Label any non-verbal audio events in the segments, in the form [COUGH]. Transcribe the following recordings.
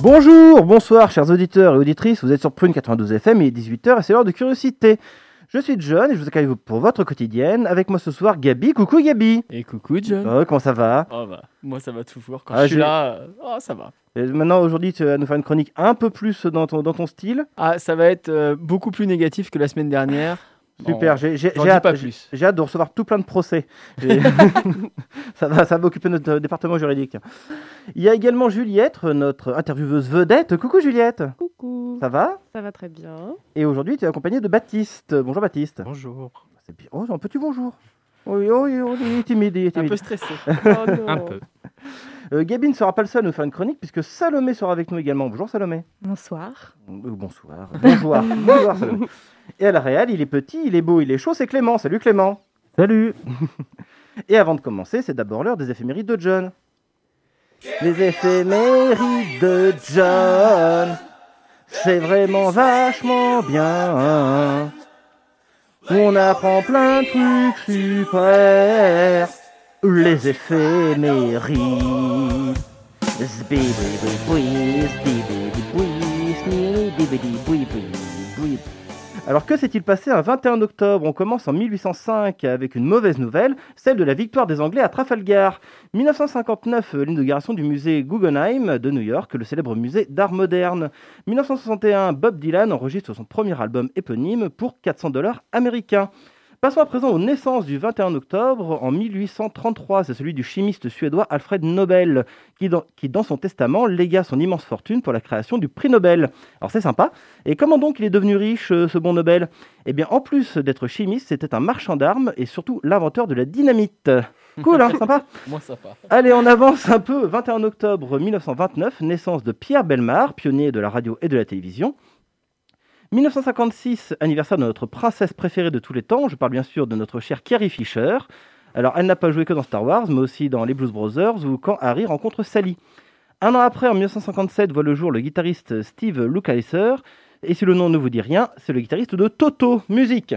Bonjour, bonsoir chers auditeurs et auditrices, vous êtes sur Prune 92 FM, il est 18h et c'est l'heure de Curiosité. Je suis John et je vous accueille pour votre quotidienne. Avec moi ce soir Gabi. Coucou Gabi. Et coucou John. Oh, comment ça va? Oh bah, moi ça va toujours. Quand Ah, je suis là, euh, oh, ça va. Et Maintenant aujourd'hui tu vas nous faire une chronique un peu plus dans ton, dans ton style. Ah, ça va être euh, beaucoup plus négatif que la semaine dernière. Super, Bon, j'ai hâte, de recevoir tout plein de procès. [LAUGHS] [LAUGHS] Ça, va, ça va occuper notre euh, département juridique. Il y a également Juliette, notre intervieweuse vedette. Coucou Juliette, Coucou, ça va? Ça va très bien. Et aujourd'hui tu es accompagné de Baptiste. Bonjour Baptiste. Bonjour. C'est bien. Oh, un petit bonjour. Oui, oh, oui, oh, il est timide, il est Un timide. peu stressé. [LAUGHS] Oh. Un peu. Euh, Gabi ne sera pas le seul à nous faire une chronique puisque Salomé sera avec nous également. Bonjour Salomé. Bonsoir. Euh, bonsoir. Bonjour. Bonjour Salomé. Et à la réal, il est petit, il est beau, il est chaud, c'est Clément. Salut Clément. Salut. [LAUGHS] Et avant de commencer, c'est d'abord l'heure des éphémérides de John. Les éphémérides de John. C'est vraiment vachement bien. On apprend plein de trucs super. Les éphémérides. Alors que s'est-il passé un 21 octobre? On commence en 1805 avec une mauvaise nouvelle, celle de la victoire des Anglais à Trafalgar. 1959, euh, l'inauguration du musée Guggenheim de New York, le célèbre musée d'art moderne. 1961, Bob Dylan enregistre son premier album éponyme pour 400 dollars américains. Passons à présent aux naissances du 21 octobre en 1833. C'est celui du chimiste suédois Alfred Nobel, qui dans, qui dans son testament légua son immense fortune pour la création du prix Nobel. Alors c'est sympa. Et comment donc il est devenu riche, euh, ce bon Nobel? Eh bien, en plus d'être chimiste, c'était un marchand d'armes et surtout l'inventeur de la dynamite. Cool, hein, sympa. [LAUGHS] Moi va. Allez, on avance un peu. 21 octobre 1929, naissance de Pierre Belmar, pionnier de la radio et de la télévision. 1956, anniversaire de notre princesse préférée de tous les temps. Je parle bien sûr de notre chère Carrie Fisher. Alors, elle n'a pas joué que dans Star Wars, mais aussi dans les Blues Brothers ou quand Harry rencontre Sally. Un an après, en 1957, voit le jour le guitariste Steve Lukather. Et si le nom ne vous dit rien, c'est le guitariste de Toto. Musique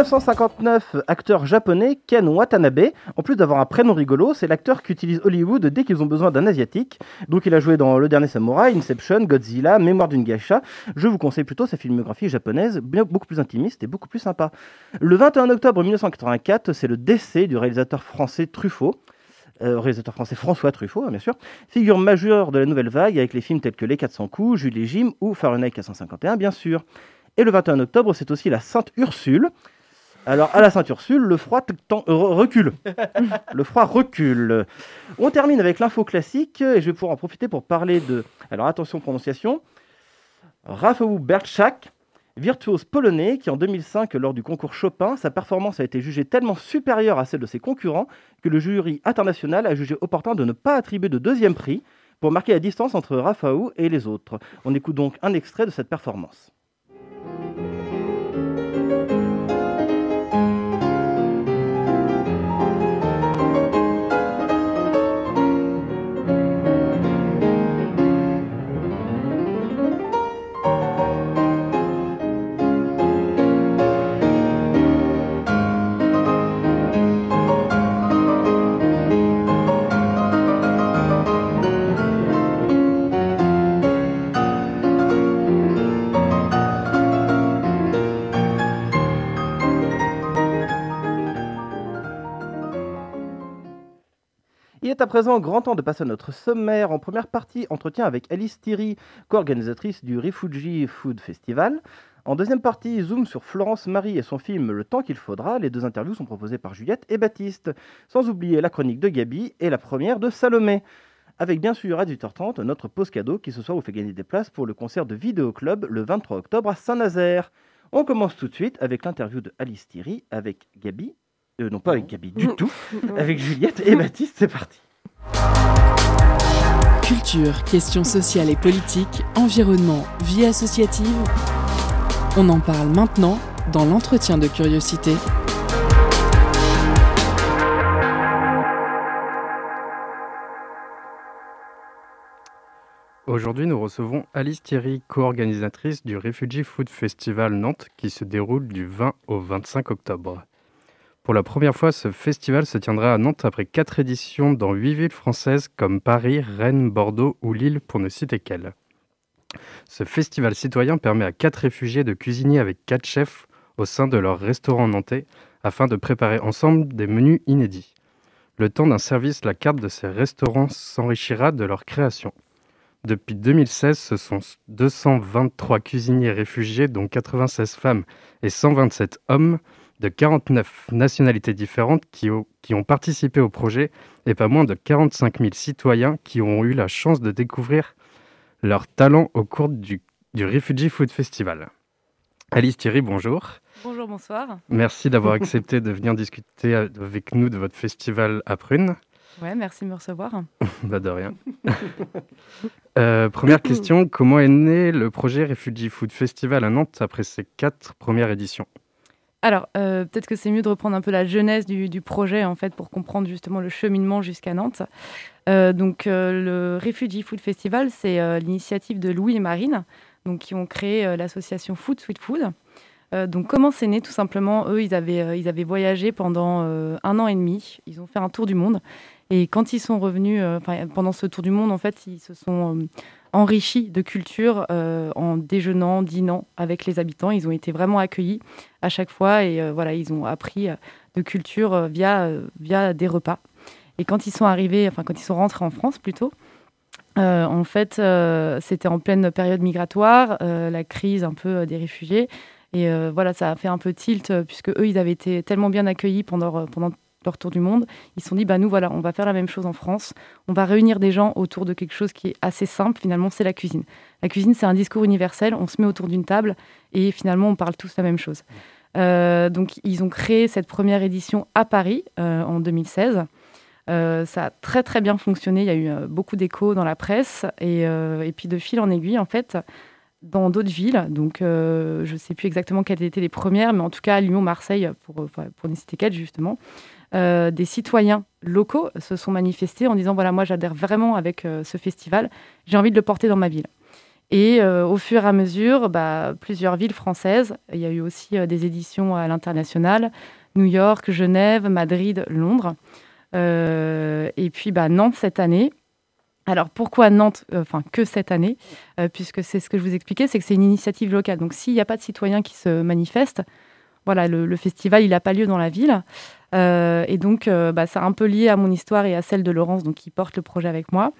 1959, acteur japonais Ken Watanabe. En plus d'avoir un prénom rigolo, c'est l'acteur qu'utilise Hollywood dès qu'ils ont besoin d'un asiatique. Donc il a joué dans Le Dernier Samouraï, Inception, Godzilla, Mémoire d'une geisha. Je vous conseille plutôt sa filmographie japonaise, bien, beaucoup plus intimiste et beaucoup plus sympa. Le 21 octobre 1984, c'est le décès du réalisateur français Truffaut. Euh, réalisateur français François Truffaut, hein, bien sûr, figure majeure de la nouvelle vague avec les films tels que Les 400 coups, Jules et Jim ou Fahrenheit 451, bien sûr. Et le 21 octobre, c'est aussi la Sainte Ursule. Alors, à la Sainte Ursule, le froid euh, re- recule. [LAUGHS] le froid recule. On termine avec l'info classique et je vais pouvoir en profiter pour parler de. Alors, attention, prononciation. Rafał Berczak, virtuose polonais qui, en 2005, lors du concours Chopin, sa performance a été jugée tellement supérieure à celle de ses concurrents que le jury international a jugé opportun de ne pas attribuer de deuxième prix pour marquer la distance entre Rafał et les autres. On écoute donc un extrait de cette performance. Il est à présent grand temps de passer à notre sommaire. En première partie, entretien avec Alice Thierry, co-organisatrice du Refugee Food Festival. En deuxième partie, zoom sur Florence Marie et son film Le temps qu'il faudra. Les deux interviews sont proposées par Juliette et Baptiste. Sans oublier la chronique de Gabi et la première de Salomé. Avec bien sûr à 18h30 notre pause cadeau qui ce soir vous fait gagner des places pour le concert de Vidéo Club le 23 octobre à Saint-Nazaire. On commence tout de suite avec l'interview de Alice Thierry avec Gabi. Euh, non, pas avec Gabi du [LAUGHS] tout. avec Juliette et Baptiste. C'est parti. Culture, questions sociales et politiques, environnement, vie associative. On en parle maintenant dans l'entretien de curiosité. Aujourd'hui, nous recevons Alice Thierry, co-organisatrice du Refugee Food Festival Nantes qui se déroule du 20 au 25 octobre. Pour la première fois, ce festival se tiendra à Nantes après quatre éditions dans huit villes françaises comme Paris, Rennes, Bordeaux ou Lille pour ne citer qu'elles. Ce festival citoyen permet à quatre réfugiés de cuisiner avec quatre chefs au sein de leur restaurant nantais afin de préparer ensemble des menus inédits. Le temps d'un service, la carte de ces restaurants s'enrichira de leur création. Depuis 2016, ce sont 223 cuisiniers réfugiés, dont 96 femmes et 127 hommes de 49 nationalités différentes qui, ont- qui ont participé au projet et pas moins de 45 000 citoyens qui ont eu la chance de découvrir leur talent au cours du, du Refugee Food Festival. Alice Thierry, bonjour. Bonjour, bonsoir. Merci d'avoir [LAUGHS] accepté de venir discuter avec nous de votre festival à Prune. Ouais, merci de me recevoir. [LAUGHS] Bah de rien. [LAUGHS] Euh, première question, comment est né le projet Refugee Food Festival à Nantes après ses quatre premières éditions? Alors, euh, peut-être que c'est mieux de reprendre un peu la genèse du, projet, en fait, pour comprendre justement le cheminement jusqu'à Nantes. Euh, donc, euh, le Refugee Food Festival, c'est l'initiative de Louis et Marine, donc, qui ont créé l'association Food Sweet Food. Donc, comment c'est né Tout simplement, eux, ils avaient, ils avaient voyagé pendant un an et demi. Ils ont fait un tour du monde. Et quand ils sont revenus, euh, pendant ce tour du monde, en fait, ils se sont euh, enrichis de culture euh, en déjeunant, dînant avec les habitants. Ils ont été vraiment accueillis à chaque fois et voilà, ils ont appris de culture via, des repas. Et quand ils sont arrivés, enfin quand ils sont rentrés en France plutôt, en fait, c'était en pleine période migratoire, la crise un peu des réfugiés. Et voilà, ça a fait un peu tilt, puisque eux, ils avaient été tellement bien accueillis pendant, pendant leur tour du monde. Ils se sont dit, bah, nous, voilà, on va faire la même chose en France. On va réunir des gens autour de quelque chose qui est assez simple, finalement, c'est la cuisine. La cuisine, c'est un discours universel. On se met autour d'une table et finalement, on parle tous la même chose. Euh, donc, ils ont créé cette première édition à Paris euh, en 2016. Euh, ça a très très bien fonctionné. Il y a eu beaucoup d'échos dans la presse et, puis de fil en aiguille, en fait, dans d'autres villes. Donc, je ne sais plus exactement quelles étaient les premières, mais en tout cas, Lyon, Marseille, pour, pour ne citer justement, euh, des citoyens locaux se sont manifestés en disant voilà, moi, j'adhère vraiment avec euh, ce festival. J'ai envie de le porter dans ma ville. Et euh, au fur et à mesure, bah, plusieurs villes françaises. Il y a eu aussi des éditions à l'international New York, Genève, Madrid, Londres. Et puis bah, Nantes cette année. Alors pourquoi Nantes Enfin, que cette année? Puisque c'est ce que je vous expliquais, c'est que c'est une initiative locale. Donc s'il n'y a pas de citoyens qui se manifestent, voilà, le festival, il n'a pas lieu dans la ville. Euh, et donc, euh, bah, c'est un peu lié à mon histoire et à celle de Laurence, donc qui porte le projet avec moi.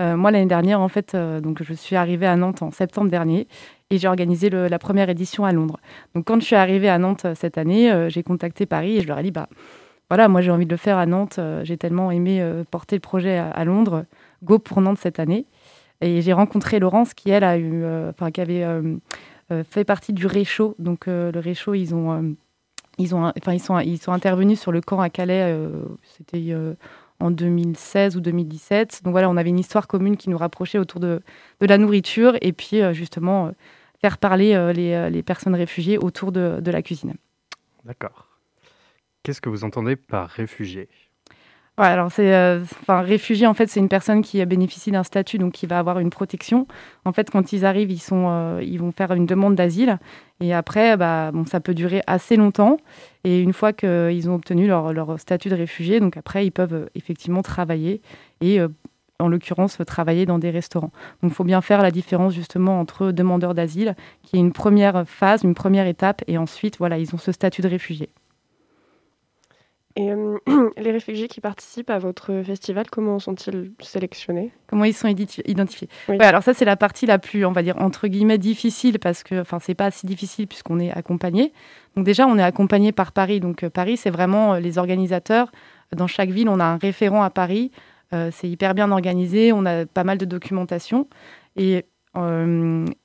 Euh, moi, l'année dernière, en fait, donc, je suis arrivée à Nantes en septembre dernier et j'ai organisé la première édition à Londres. Donc, quand je suis arrivée à Nantes cette année, j'ai contacté Paris et je leur ai dit, bah, voilà, moi, j'ai envie de le faire à Nantes. j'ai tellement aimé porter le projet à, Londres. Go pour Nantes cette année. Et j'ai rencontré Laurence qui, elle, a eu, qui avait fait partie du Réchaud. Donc, le Réchaud, ils ont, ils ont, enfin, ils sont, ils sont intervenus sur le camp à Calais. euh, C'était euh, en 2016 ou 2017. Donc voilà, on avait une histoire commune qui nous rapprochait autour de, de la nourriture et puis euh, justement faire parler les, les personnes réfugiées autour de, de la cuisine. D'accord. Qu'est-ce que vous entendez par réfugié Ouais, alors c'est, euh, réfugié en fait, c'est une personne qui bénéficie d'un statut, donc qui va avoir une protection. En fait, quand ils arrivent, ils sont, euh, ils vont faire une demande d'asile, et après, bah, bon, ça peut durer assez longtemps. Et une fois qu'ils ont obtenu leur, statut de réfugié, donc après, ils peuvent euh, effectivement travailler et en l'occurrence, travailler dans des restaurants. Donc, il faut bien faire la différence justement entre demandeurs d'asile, qui est une première phase, une première étape, et ensuite, voilà, ils ont ce statut de réfugié. Et euh, [CLEARS THROAT] les réfugiés qui participent à votre festival, comment sont-ils sélectionnés? Comment ils sont identi- identifiés? Oui. Ouais, Alors ça, c'est la partie la plus, on va dire, entre guillemets, difficile, parce que, enfin, c'est pas si difficile puisqu'on est accompagné. Donc déjà, on est accompagné par Paris. Donc euh, Paris, c'est vraiment euh, les organisateurs. Dans chaque ville, on a un référent à Paris. C'est hyper bien organisé. On a pas mal de documentation. Et,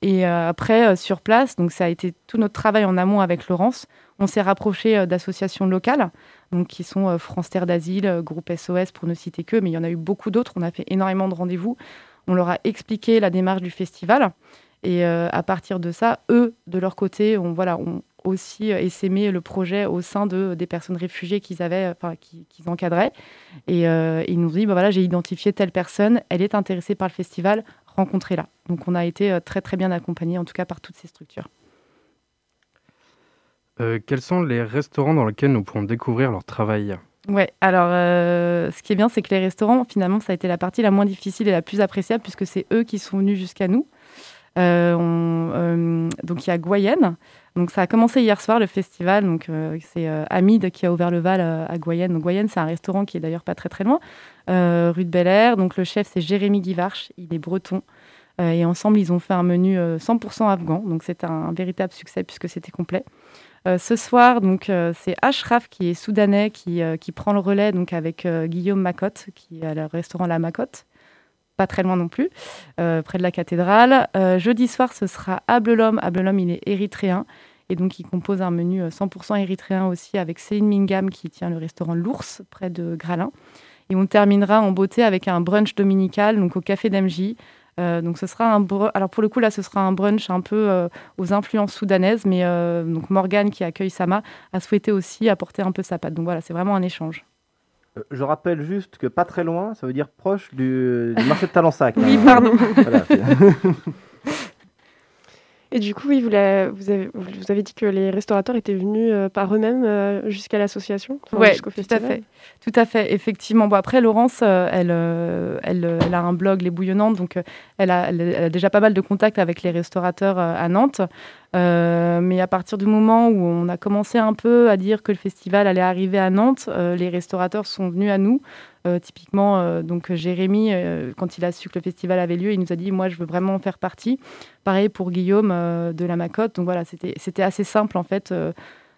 et après, sur place, donc ça a été tout notre travail en amont avec Laurence. On s'est rapproché d'associations locales, donc qui sont euh, France Terre d'Asile, euh, Groupe SOS pour ne citer que, mais il y en a eu beaucoup d'autres. On a fait énormément de rendez-vous. On leur a expliqué la démarche du festival. Et euh, à partir de ça, eux, de leur côté, ont, voilà, aussi essaimé le projet au sein de, des personnes réfugiées qu'ils avaient, enfin, encadraient. Et ils nous ont dit, bah, voilà, j'ai identifié telle personne, elle est intéressée par le festival, rencontrez-la. Donc on a été très très bien accompagnés, en tout cas par toutes ces structures. Euh, quels sont les restaurants dans lesquels nous pourrons découvrir leur travail Ouais, alors euh, ce qui est bien, c'est que les restaurants, finalement, ça a été la partie la moins difficile et la plus appréciable puisque c'est eux qui sont venus jusqu'à nous. Euh, on- donc il y a Goyenne. Donc ça a commencé hier soir le festival. Donc c'est Hamid qui a ouvert le Val à Goyenne. Donc Goyenne, c'est un restaurant qui est d'ailleurs pas très très loin, rue de Bel Air. Donc le chef c'est Jérémy Guivarch, il est breton. Et ensemble ils ont fait un menu euh, 100% afghan. Donc un, un véritable succès puisque c'était complet. Euh, ce soir, donc euh, c'est Ashraf qui est soudanais qui, euh, prend le relais donc avec Guillaume Macotte qui est à le restaurant La Macotte, pas très loin non plus, près de la cathédrale. Jeudi soir, ce sera Ablelom. Ablelom, il est érythréen et donc il compose un menu euh, 100% érythréen aussi avec Céline Mingam qui tient le restaurant L'Ours près de Gralin. Et on terminera en beauté avec un brunch dominical donc au café d'MJ. Euh, donc ce sera un alors pour le coup là ce sera un brunch un peu euh, aux influences soudanaises mais euh, donc Morgane qui accueille Sama a souhaité aussi apporter un peu sa patte donc voilà c'est vraiment un échange Je rappelle juste que pas très loin, ça veut dire proche du, du marché de Talensac. oui hein. pardon Voilà. [LAUGHS] Et du coup, oui, vous, la- vous avez, vous avez dit que les restaurateurs étaient venus euh, par eux-mêmes euh, jusqu'à l'association, enfin, Ouais, jusqu'au tout à festival. fait. Tout à fait, effectivement. Bon, après, Laurence, euh, elle, elle, elle a un blog, Les Bouillonnantes, donc elle, a, elle a déjà pas mal de contacts avec les restaurateurs à Nantes. Mais à partir du moment où on a commencé un peu à dire que le festival allait arriver à Nantes, les restaurateurs sont venus à nous. Euh, typiquement, euh, donc Jérémy, euh, quand il a su que le festival avait lieu, il nous a dit Moi, je veux vraiment en faire partie. Pareil pour Guillaume de la Macotte. Donc voilà, c'était assez simple en fait.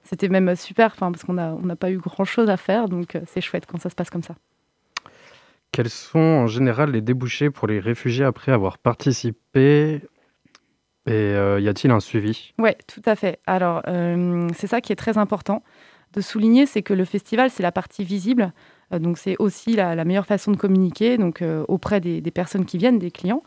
c'était même super, parce qu'on n'a on n'a pas eu grand-chose à faire, donc c'est chouette quand ça se passe comme ça. Quels sont en général les débouchés pour les réfugiés après avoir participé? Et y a-t-il un suivi? Oui, tout à fait. Alors, c'est ça qui est très important de souligner, c'est que le festival, c'est la partie visible. Euh, donc, c'est aussi la, meilleure façon de communiquer donc, euh, auprès des, personnes qui viennent, des clients.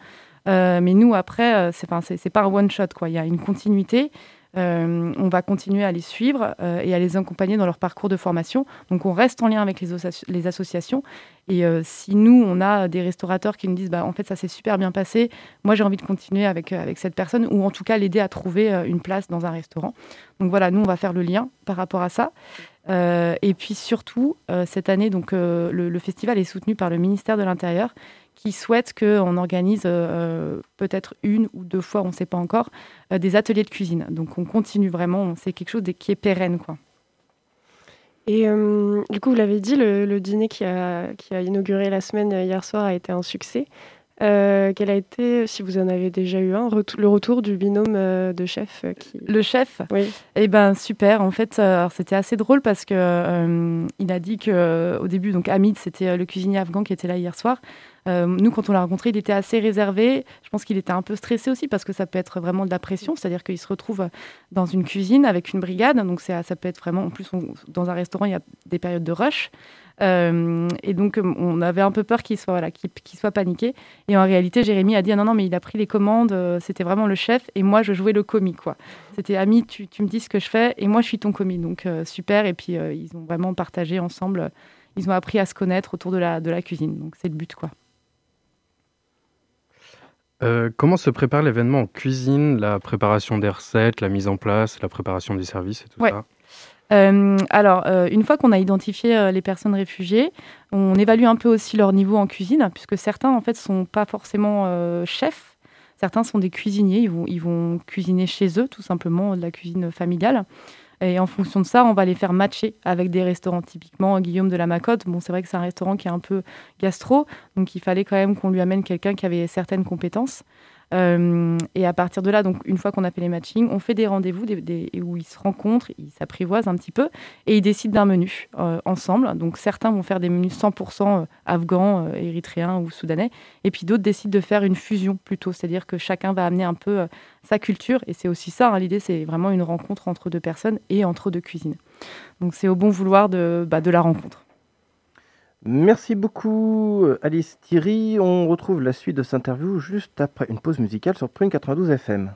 Euh, mais nous, après, c'est, enfin, c'est, c'est pas un one-shot. Quoi. Il y a une continuité. Euh, on va continuer à les suivre euh, et à les accompagner dans leur parcours de formation. Donc, on reste en lien avec les, associations. Et euh, si nous, on a des restaurateurs qui nous disent, bah, en fait, ça s'est super bien passé, moi, j'ai envie de continuer avec, cette personne, ou en tout cas l'aider à trouver une place dans un restaurant. Donc voilà, nous, on va faire le lien par rapport à ça. Et puis surtout, cette année, donc, le festival est soutenu par le ministère de l'Intérieur, qui souhaite qu'on organise euh, peut-être une ou deux fois, on ne sait pas encore, euh, des ateliers de cuisine. Donc on continue vraiment, c'est quelque chose de- qui est pérenne. Quoi. Et euh, du coup, vous l'avez dit, le, le dîner qui a, qui a inauguré la semaine hier soir a été un succès. Quel a été, si vous en avez déjà eu un, le retour du binôme de chef qui... Le chef, Oui, Eh ben super. En fait, c'était assez drôle parce que il a dit que au début, donc Hamid, c'était le cuisinier afghan qui était là hier soir. Euh, nous, quand on l'a rencontré, il était assez réservé. Je pense qu'il était un peu stressé aussi parce que ça peut être vraiment de la pression, c'est-à-dire qu'il se retrouve dans une cuisine avec une brigade. Donc ça peut être vraiment. En plus, dans un restaurant, il y a des périodes de rush. Euh, et donc, on avait un peu peur qu'il soit, paniqué. Et en réalité, Jérémy a dit ah non, non, mais il a pris les commandes, euh, c'était vraiment le chef, et moi, je jouais le commis. C'était Ami, tu, me dis ce que je fais, et moi, je suis ton commis. Donc, super. Et puis, ils ont vraiment partagé ensemble. Ils ont appris à se connaître autour de la, de la cuisine. Donc, c'est le but, quoi. Euh, Comment se prépare l'événement en cuisine La préparation des recettes, la mise en place, la préparation des services et tout Ouais. ça Euh, alors, euh, une fois qu'on a identifié euh, les personnes réfugiées, on évalue un peu aussi leur niveau en cuisine, puisque certains, en fait, sont pas forcément chefs. Certains sont des cuisiniers, ils vont, ils vont cuisiner chez eux, tout simplement, de la cuisine familiale. Et en fonction de ça, on va les faire matcher avec des restaurants. Typiquement, Guillaume de la Macotte, bon, c'est vrai que c'est un restaurant qui est un peu gastro, donc il fallait quand même qu'on lui amène quelqu'un qui avait certaines compétences. Euh, et à partir de là, donc une fois qu'on a fait les matchings, on fait des rendez-vous où ils se rencontrent, ils s'apprivoisent un petit peu et ils décident d'un menu euh, ensemble. Donc certains vont faire des menus 100% afghans, euh, érythréens ou soudanais, et puis d'autres décident de faire une fusion plutôt, c'est-à-dire que chacun va amener un peu sa culture. Et c'est aussi ça, hein, l'idée, c'est vraiment une rencontre entre deux personnes et entre deux cuisines. Donc c'est au bon vouloir de, bah, de la rencontre. Merci beaucoup Alice Thierry. On retrouve la suite de cette interview juste après une pause musicale sur Prune 92 FM.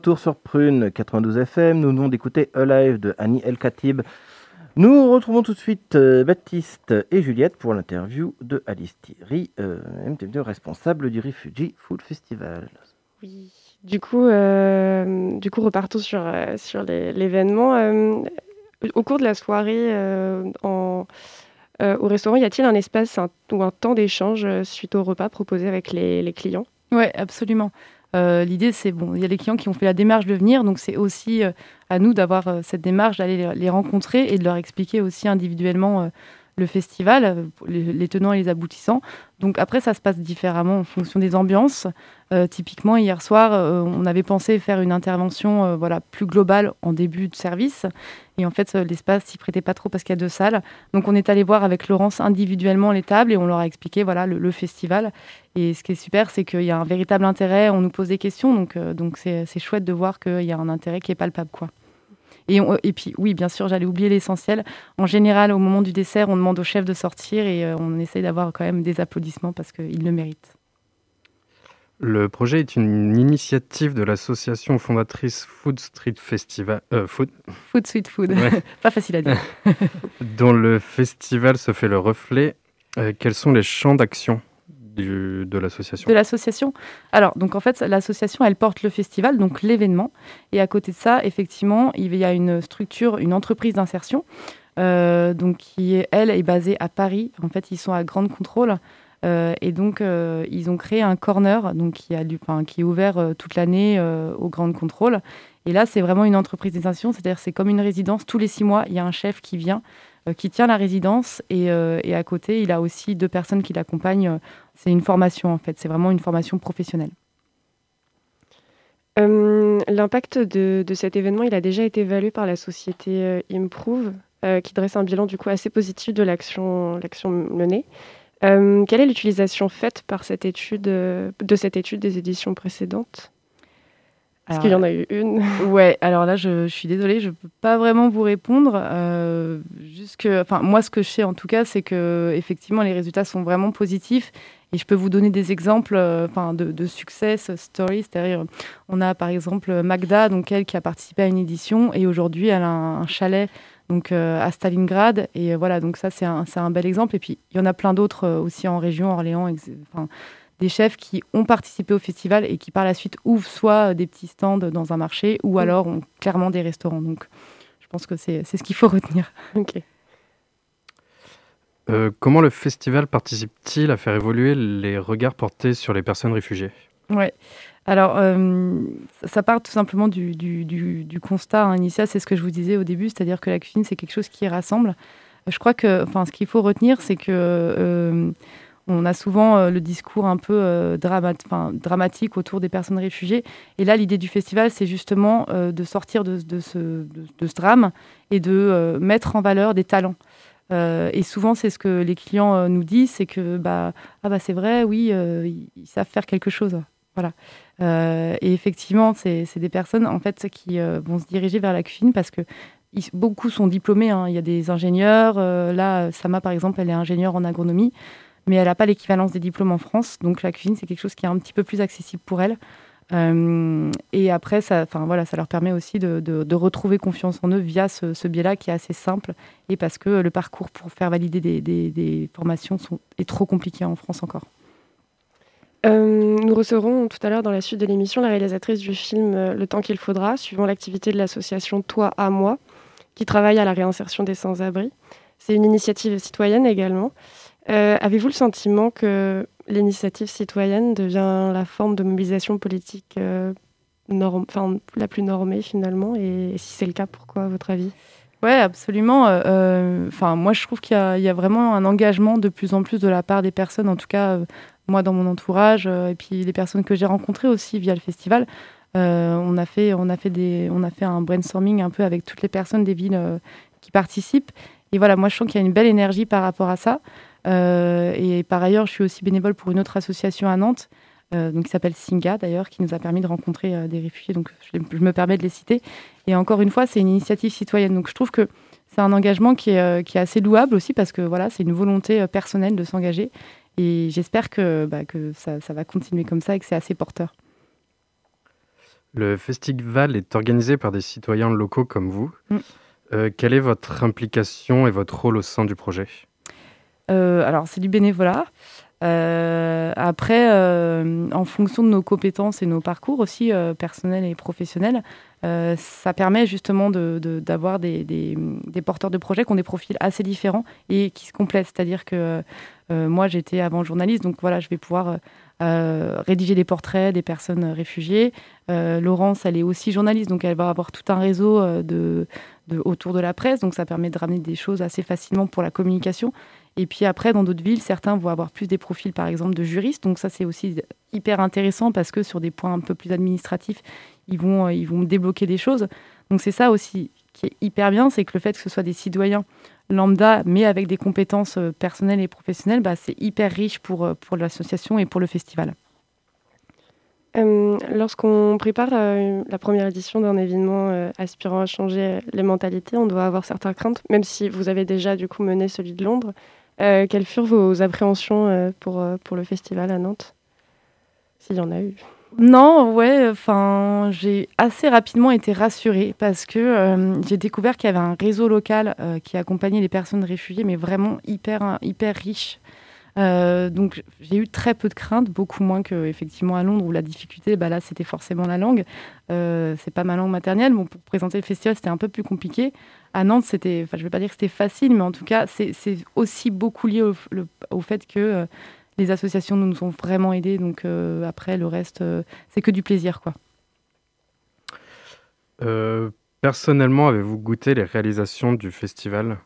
Retour sur Prune 92 FM, nous venons d'écouter Alive de Annie El Khatib. Nous retrouvons tout de suite euh, Baptiste et Juliette pour l'interview de Alice Thierry, euh, MTV responsable du Refugee Food Festival. Oui. Du coup, euh, du coup, repartons sur, euh, sur l'événement. Euh, au cours de la soirée, euh, en, euh, au restaurant, y a-t-il un espace un- ou un temps d'échange suite au repas proposé avec les, les clients? Oui, absolument. Euh, L'idée, c'est bon, il y a des clients qui ont fait la démarche de venir, donc c'est aussi euh, à nous d'avoir euh, cette démarche, d'aller les, les rencontrer et de leur expliquer aussi individuellement le festival, les, tenants et les aboutissants. Donc après, ça se passe différemment en fonction des ambiances. Euh, typiquement, hier soir, euh, on avait pensé faire une intervention euh, voilà, plus globale en début de service. Et en fait, l'espace s'y prêtait pas trop parce qu'il y a deux salles. Donc on est allé voir avec Laurence individuellement les tables et on leur a expliqué voilà, le, festival. Et ce qui est super, c'est qu'il y a un véritable intérêt. On nous pose des questions, donc donc c'est c'est chouette de voir qu'il y a un intérêt qui est palpable, quoi. Et, on- et puis oui, bien sûr, j'allais oublier l'essentiel. En général, au moment du dessert, on demande au chef de sortir et euh, on essaye d'avoir quand même des applaudissements parce qu'il le mérite. Le projet est une initiative de l'association fondatrice Food Street Festival, euh, Food, Food, sweet food. Ouais. [LAUGHS] Pas facile à dire. [LAUGHS] dont le festival se fait le reflet Euh, quels sont les champs d'action? De l'association de l'association. Alors, donc en fait, l'association, elle porte le festival, donc l'événement. Et à côté de ça, effectivement, il y a une structure, une entreprise d'insertion, euh, donc qui, elle, est basée à Paris. En fait, ils sont à Grande Contrôle. Euh, et donc, euh, ils ont créé un corner donc, qui, a, qui est ouvert toute l'année au Grande Contrôle. Et là, c'est vraiment une entreprise d'insertion, c'est-à-dire c'est comme une résidence. Tous les six mois, il y a un chef qui vient, qui tient la résidence. Et, et à côté, il a aussi deux personnes qui l'accompagnent. C'est une formation, en fait. C'est vraiment une formation professionnelle. Euh, L'impact de, de cet événement, il a déjà été évalué par la société euh, Improve, euh, qui dresse un bilan du coup assez positif de l'action menée. Euh, quelle est l'utilisation faite par cette étude, de cette étude des éditions précédentes? Parce Alors, qu'il y en a eu une? Ouais, alors là, je, je suis désolée, je ne peux pas vraiment vous répondre. jusque, enfin, moi, ce que je sais en tout cas, c'est que effectivement, les résultats sont vraiment positifs. Et je peux vous donner des exemples euh, enfin, de, de success stories. C'est-à-dire, on a par exemple Magda, donc elle qui a participé à une édition et aujourd'hui, elle a un, un chalet donc, euh, à Stalingrad. Et euh, voilà, donc ça, c'est un, un bel exemple. Et puis, il y en a plein d'autres euh, aussi en région, Orléans, enfin, des chefs qui ont participé au festival et qui par la suite ouvrent soit des petits stands dans un marché ou alors ont clairement des restaurants. Donc je pense que c'est c'est ce qu'il faut retenir. Ok. Euh, comment le festival participe-t-il à faire évoluer les regards portés sur les personnes réfugiées? Ouais. Alors, euh, ça- part tout simplement du, du- constat hein, initial, c'est ce que je vous disais au début, c'est-à-dire que la cuisine, c'est quelque chose qui rassemble. Je crois que, ce qu'il faut retenir, c'est que euh, on a souvent le discours un peu dramatique autour des personnes réfugiées. Et là, l'idée du festival, c'est justement de sortir de, ce, drame et de mettre en valeur des talents. Euh, et souvent, c'est ce que les clients euh, nous disent, c'est que bah, ah bah c'est vrai, oui, euh, ils, savent faire quelque chose. Voilà. Et effectivement, c'est des personnes en fait qui vont se diriger vers la cuisine parce que beaucoup sont diplômés. hein. Il y a des ingénieurs. là, Sama par exemple, elle est ingénieure en agronomie, mais elle n'a pas l'équivalence des diplômes en France. Donc la cuisine, c'est quelque chose qui est un petit peu plus accessible pour elle. Euh, et après, ça, voilà, ça leur permet aussi de, retrouver confiance en eux via ce, ce biais-là qui est assez simple et parce que le parcours pour faire valider des, formations est trop compliqué en France encore. Euh, nous recevrons tout à l'heure dans la suite de l'émission la réalisatrice du film euh, Le temps qu'il faudra, suivant l'activité de l'association Toi à moi, qui travaille à la réinsertion des sans-abri. C'est une initiative citoyenne également. Avez-vous le sentiment que l'initiative citoyenne devient la forme de mobilisation politique euh, norm- enfin, la plus normée finalement Et si c'est le cas, pourquoi à votre avis? Ouais, absolument. euh, euh, moi, je trouve qu'il y, a- vraiment un engagement de plus en plus de la part des personnes, en tout cas, euh, moi, dans mon entourage, et puis les personnes que j'ai rencontrées aussi via le festival. On, a fait, on, a fait des, on a fait un brainstorming un peu avec toutes les personnes des villes qui participent. Et voilà, moi, je sens qu'il y a une belle énergie par rapport à ça. Euh, et par ailleurs, je suis aussi bénévole pour une autre association à Nantes, euh, donc, qui s'appelle Singa, d'ailleurs, qui nous a permis de rencontrer euh, des réfugiés. Donc, je, me permets de les citer. Et encore une fois, c'est une initiative citoyenne. Donc je trouve que c'est un engagement qui est, euh, qui est assez louable aussi parce que voilà, c'est une volonté personnelle de s'engager. Et j'espère que, bah, que ça, ça va continuer comme ça et que c'est assez porteur. Le festival est organisé par des citoyens locaux comme vous. Mm. Quelle est votre implication et votre rôle au sein du projet? Alors, c'est du bénévolat. Euh, après, euh, en fonction de nos compétences et nos parcours aussi euh, personnels et professionnels, euh, ça permet justement d'avoir des, porteurs de projets qui ont des profils assez différents et qui se complètent. C'est-à-dire que euh, moi, j'étais avant journaliste, donc voilà, je vais pouvoir euh, euh, rédiger des portraits des personnes réfugiées. Euh, Laurence, elle est aussi journaliste, donc elle va avoir tout un réseau euh, autour de la presse, donc ça permet de ramener des choses assez facilement pour la communication. Et puis après, dans d'autres villes, certains vont avoir plus des profils, par exemple, de juristes. Donc ça, c'est aussi hyper intéressant parce que sur des points un peu plus administratifs, ils vont, euh, ils vont débloquer des choses. Donc c'est ça aussi qui est hyper bien, c'est que le fait que ce soit des citoyens lambda, mais avec des compétences euh, personnelles et professionnelles, bah, c'est hyper riche pour, euh, pour l'association et pour le festival. Lorsqu'on prépare la première édition d'un événement aspirant à changer les mentalités, on doit avoir certaines craintes, même si vous avez déjà du coup mené celui de Londres. Euh, quelles furent vos appréhensions euh, pour, euh, pour le festival à Nantes S'il y en a eu? Non, ouais, enfin, j'ai assez rapidement été rassurée parce que j'ai découvert qu'il y avait un réseau local qui accompagnait les personnes réfugiées, mais vraiment hyper, hyper riche. Donc j'ai eu très peu de craintes, beaucoup moins qu'effectivement à Londres où la difficulté, bah là c'était forcément la langue. C'est pas ma langue maternelle. Bon, pour présenter le festival c'était un peu plus compliqué. À Nantes c'était, enfin je vais pas dire que c'était facile, mais en tout cas c'est aussi beaucoup lié au, fait que euh, les associations nous ont vraiment aidés. Donc euh, après le reste euh, c'est que du plaisir quoi. Personnellement, avez-vous goûté les réalisations du festival?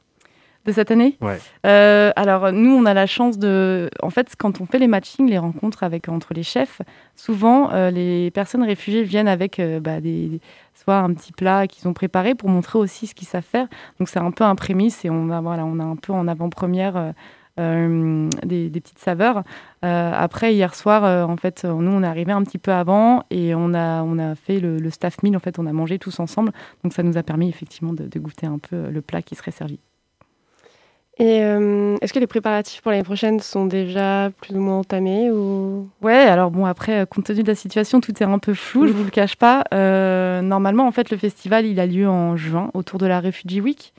De cette année Ouais. Euh, alors, nous, on a la chance de. En fait, quand on fait les matchings, les rencontres avec, entre les chefs, souvent, euh, les personnes réfugiées viennent avec euh, bah, des, soit un petit plat qu'ils ont préparé pour montrer aussi ce qu'ils savent faire. Donc, c'est un peu un prémisse et on a, voilà, on a un peu en avant-première. euh, des, des petites saveurs. Euh, après, hier soir, euh, en fait, nous, on est arrivé un petit peu avant et on a, on a fait le, le staff meal. En fait, on a mangé tous ensemble. Donc, ça nous a permis effectivement de, de goûter un peu le plat qui serait servi. Et euh, est-ce que les préparatifs pour l'année prochaine sont déjà plus ou moins entamés ou... Ouais, alors bon, après, euh, compte tenu de la situation, tout est un peu flou, je vous le cache pas. Euh, normalement, en fait, le festival, il a lieu en juin, autour de la Refugee Week.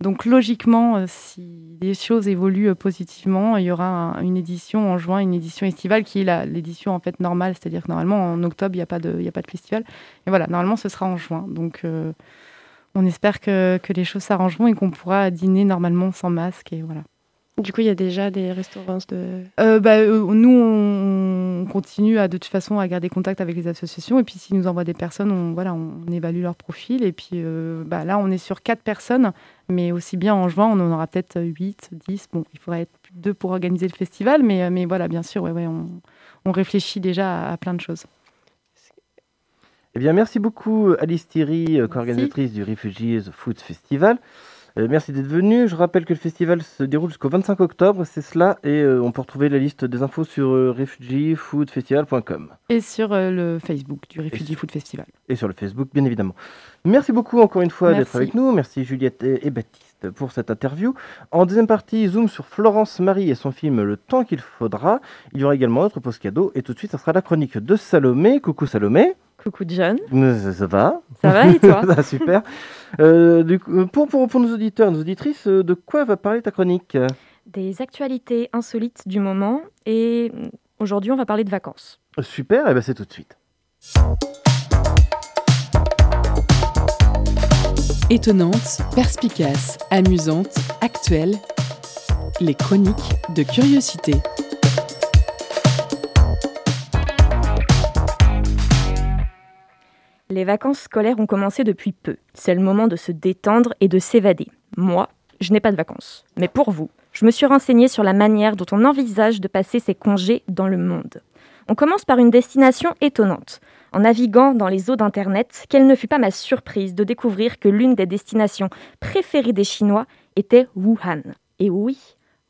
Donc, logiquement, si les choses évoluent positivement, il y aura un- une édition en juin, une édition estivale qui est la- l'édition en fait normale, c'est-à-dire que normalement, en octobre, il n'y a, pas de- il y a pas de festival. Et voilà, normalement, ce sera en juin. Donc, euh, on espère que, que les choses s'arrangeront et qu'on pourra dîner normalement sans masque. Et voilà. Du coup, il y a déjà des restaurants de... Euh, bah, euh, nous, on, on continue à, de toute façon à garder contact avec les associations. Et puis, s'ils nous envoient des personnes, on, voilà, on évalue leur profil. Et puis, euh, bah, là, on est sur quatre personnes. Mais aussi bien en juin, on en aura peut-être 8, 10. Bon, il faudrait être deux pour organiser le festival. Mais, mais voilà, bien sûr, ouais, ouais, on, on réfléchit déjà à, à plein de choses. Eh bien, merci beaucoup Alice Thierry, euh, co-organisatrice du Refugees Food Festival. Euh, merci d'être venue. Je rappelle que le festival se déroule jusqu'au 25 octobre, c'est cela, et euh, on peut retrouver la liste des infos sur euh, refugeefoodfestival.com Et sur euh, le Facebook du Refugee Food Festival. et sur le Facebook, bien évidemment. Merci beaucoup encore une fois d'être avec nous. Merci Juliette et, et Baptiste pour cette interview. En deuxième partie, zoom sur Florence Marie et son film Le temps qu'il faudra. Il y aura également notre pause cadeau, et tout de suite, ça sera la chronique de Salomé. Coucou Salomé. Coucou John, Ça, ça va ça va et toi [LAUGHS] Ah, super. Euh, du coup, pour, pour, pour nos auditeurs et nos auditrices, euh, de quoi va parler ta chronique Des actualités insolites du moment et aujourd'hui on va parler de vacances. Super, et ben c'est tout de suite. Étonnante, perspicace, amusante, actuelle. Les chroniques de curiosité. Les vacances scolaires ont commencé depuis peu. C'est le moment de se détendre et de s'évader. Moi, je n'ai pas de vacances. Mais pour vous, je me suis renseignée sur la manière dont on envisage de passer ses congés dans le monde. On commence par une destination étonnante. En naviguant dans les eaux d'Internet, quelle ne fut pas ma surprise de découvrir que l'une des destinations préférées des Chinois était Wuhan. Et oui,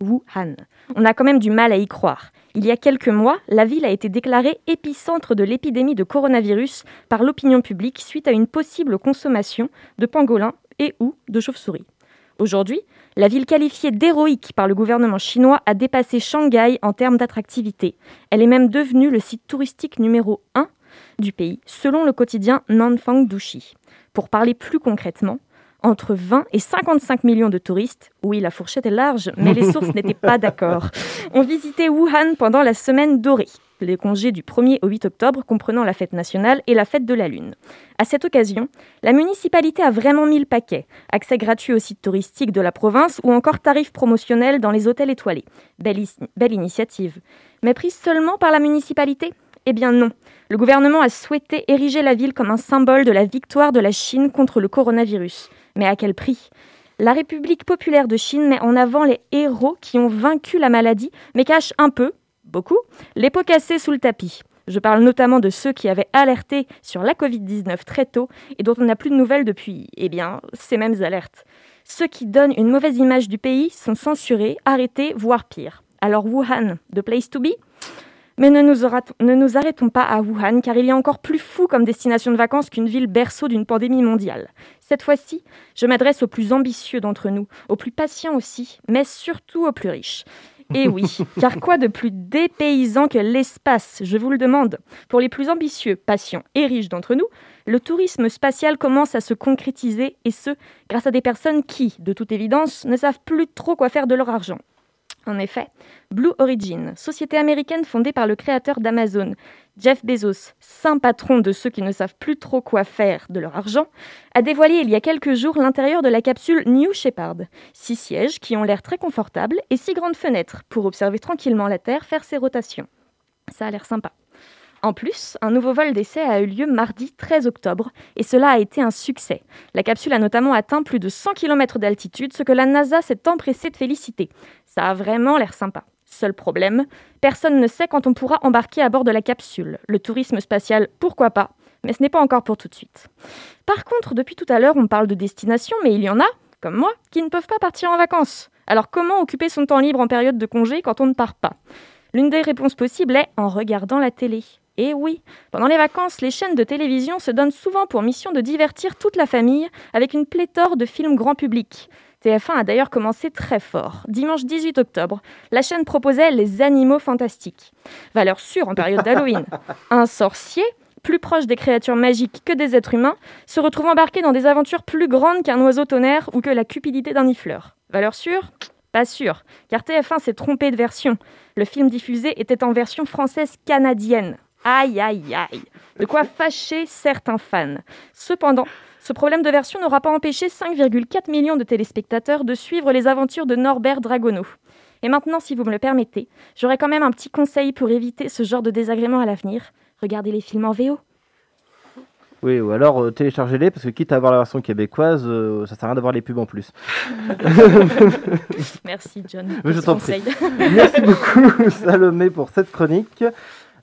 Wuhan. On a quand même du mal à y croire. Il y a quelques mois, la ville a été déclarée épicentre de l'épidémie de coronavirus par l'opinion publique suite à une possible consommation de pangolins et ou de chauves-souris. Aujourd'hui, la ville qualifiée d'héroïque par le gouvernement chinois a dépassé Shanghai en termes d'attractivité. Elle est même devenue le site touristique numéro 1 du pays, selon le quotidien Nanfang Dushi. Pour parler plus concrètement, entre 20 et 55 millions de touristes, oui la fourchette est large, mais les sources [LAUGHS] n'étaient pas d'accord, ont visité Wuhan pendant la semaine dorée, les congés du 1er au 8 octobre comprenant la fête nationale et la fête de la Lune. À cette occasion, la municipalité a vraiment mis le paquet. Accès gratuit aux sites touristiques de la province ou encore tarifs promotionnels dans les hôtels étoilés. Belle, belle initiative. Mais prise seulement par la municipalité? Eh bien non. Le gouvernement a souhaité ériger la ville comme un symbole de la victoire de la Chine contre le coronavirus. Mais à quel prix? La République populaire de Chine met en avant les héros qui ont vaincu la maladie, mais cache un peu, beaucoup, les pots cassés sous le tapis. Je parle notamment de ceux qui avaient alerté sur la Covid-19 très tôt et dont on n'a plus de nouvelles depuis, eh bien, ces mêmes alertes. Ceux qui donnent une mauvaise image du pays sont censurés, arrêtés, voire pire. Alors Wuhan, the place to be? Mais ne nous, aura- ne nous arrêtons pas à Wuhan, car il y a encore plus fou comme destination de vacances qu'une ville berceau d'une pandémie mondiale. Cette fois-ci, je m'adresse aux plus ambitieux d'entre nous, aux plus patients aussi, mais surtout aux plus riches. Et oui, [LAUGHS] car quoi de plus dépaysant que l'espace, je vous le demande Pour les plus ambitieux, patients et riches d'entre nous, le tourisme spatial commence à se concrétiser, et ce, grâce à des personnes qui, de toute évidence, ne savent plus trop quoi faire de leur argent. En effet, Blue Origin, société américaine fondée par le créateur d'Amazon, Jeff Bezos, saint patron de ceux qui ne savent plus trop quoi faire de leur argent, a dévoilé il y a quelques jours l'intérieur de la capsule New Shepard. Six sièges qui ont l'air très confortables et six grandes fenêtres pour observer tranquillement la Terre faire ses rotations. Ça a l'air sympa. En plus, un nouveau vol d'essai a eu lieu mardi 13 octobre et cela a été un succès. La capsule a notamment atteint plus de 100 km d'altitude, ce que la NASA s'est empressée de féliciter. Ça a vraiment l'air sympa. Seul problème, personne ne sait quand on pourra embarquer à bord de la capsule. Le tourisme spatial, pourquoi pas, mais ce n'est pas encore pour tout de suite. Par contre, depuis tout à l'heure, on parle de destination, mais il y en a, comme moi, qui ne peuvent pas partir en vacances. Alors comment occuper son temps libre en période de congé quand on ne part pas? L'une des réponses possibles est en regardant la télé. Et oui, pendant les vacances, les chaînes de télévision se donnent souvent pour mission de divertir toute la famille avec une pléthore de films grand public. TF1 a d'ailleurs commencé très fort. Dimanche 18 octobre, la chaîne proposait Les Animaux Fantastiques. Valeur sûre en période d'Halloween. [LAUGHS] Un sorcier, plus proche des créatures magiques que des êtres humains, se retrouve embarqué dans des aventures plus grandes qu'un oiseau tonnerre ou que la cupidité d'un ifleur. Valeur sûre? Pas sûre, car TF1 s'est trompé de version. Le film diffusé était en version française-canadienne. Aïe, aïe, aïe. De quoi fâcher certains fans. Cependant, ce problème de version n'aura pas empêché 5,4 millions de téléspectateurs de suivre les aventures de Norbert Dragono. Et maintenant, si vous me le permettez, j'aurais quand même un petit conseil pour éviter ce genre de désagrément à l'avenir. Regardez les films en VO. Oui, ou alors euh, téléchargez-les, parce que quitte à avoir la version québécoise, euh, ça sert à rien d'avoir les pubs en plus. [LAUGHS] Merci John. Je t'en prie. Merci beaucoup [LAUGHS] Salomé pour cette chronique.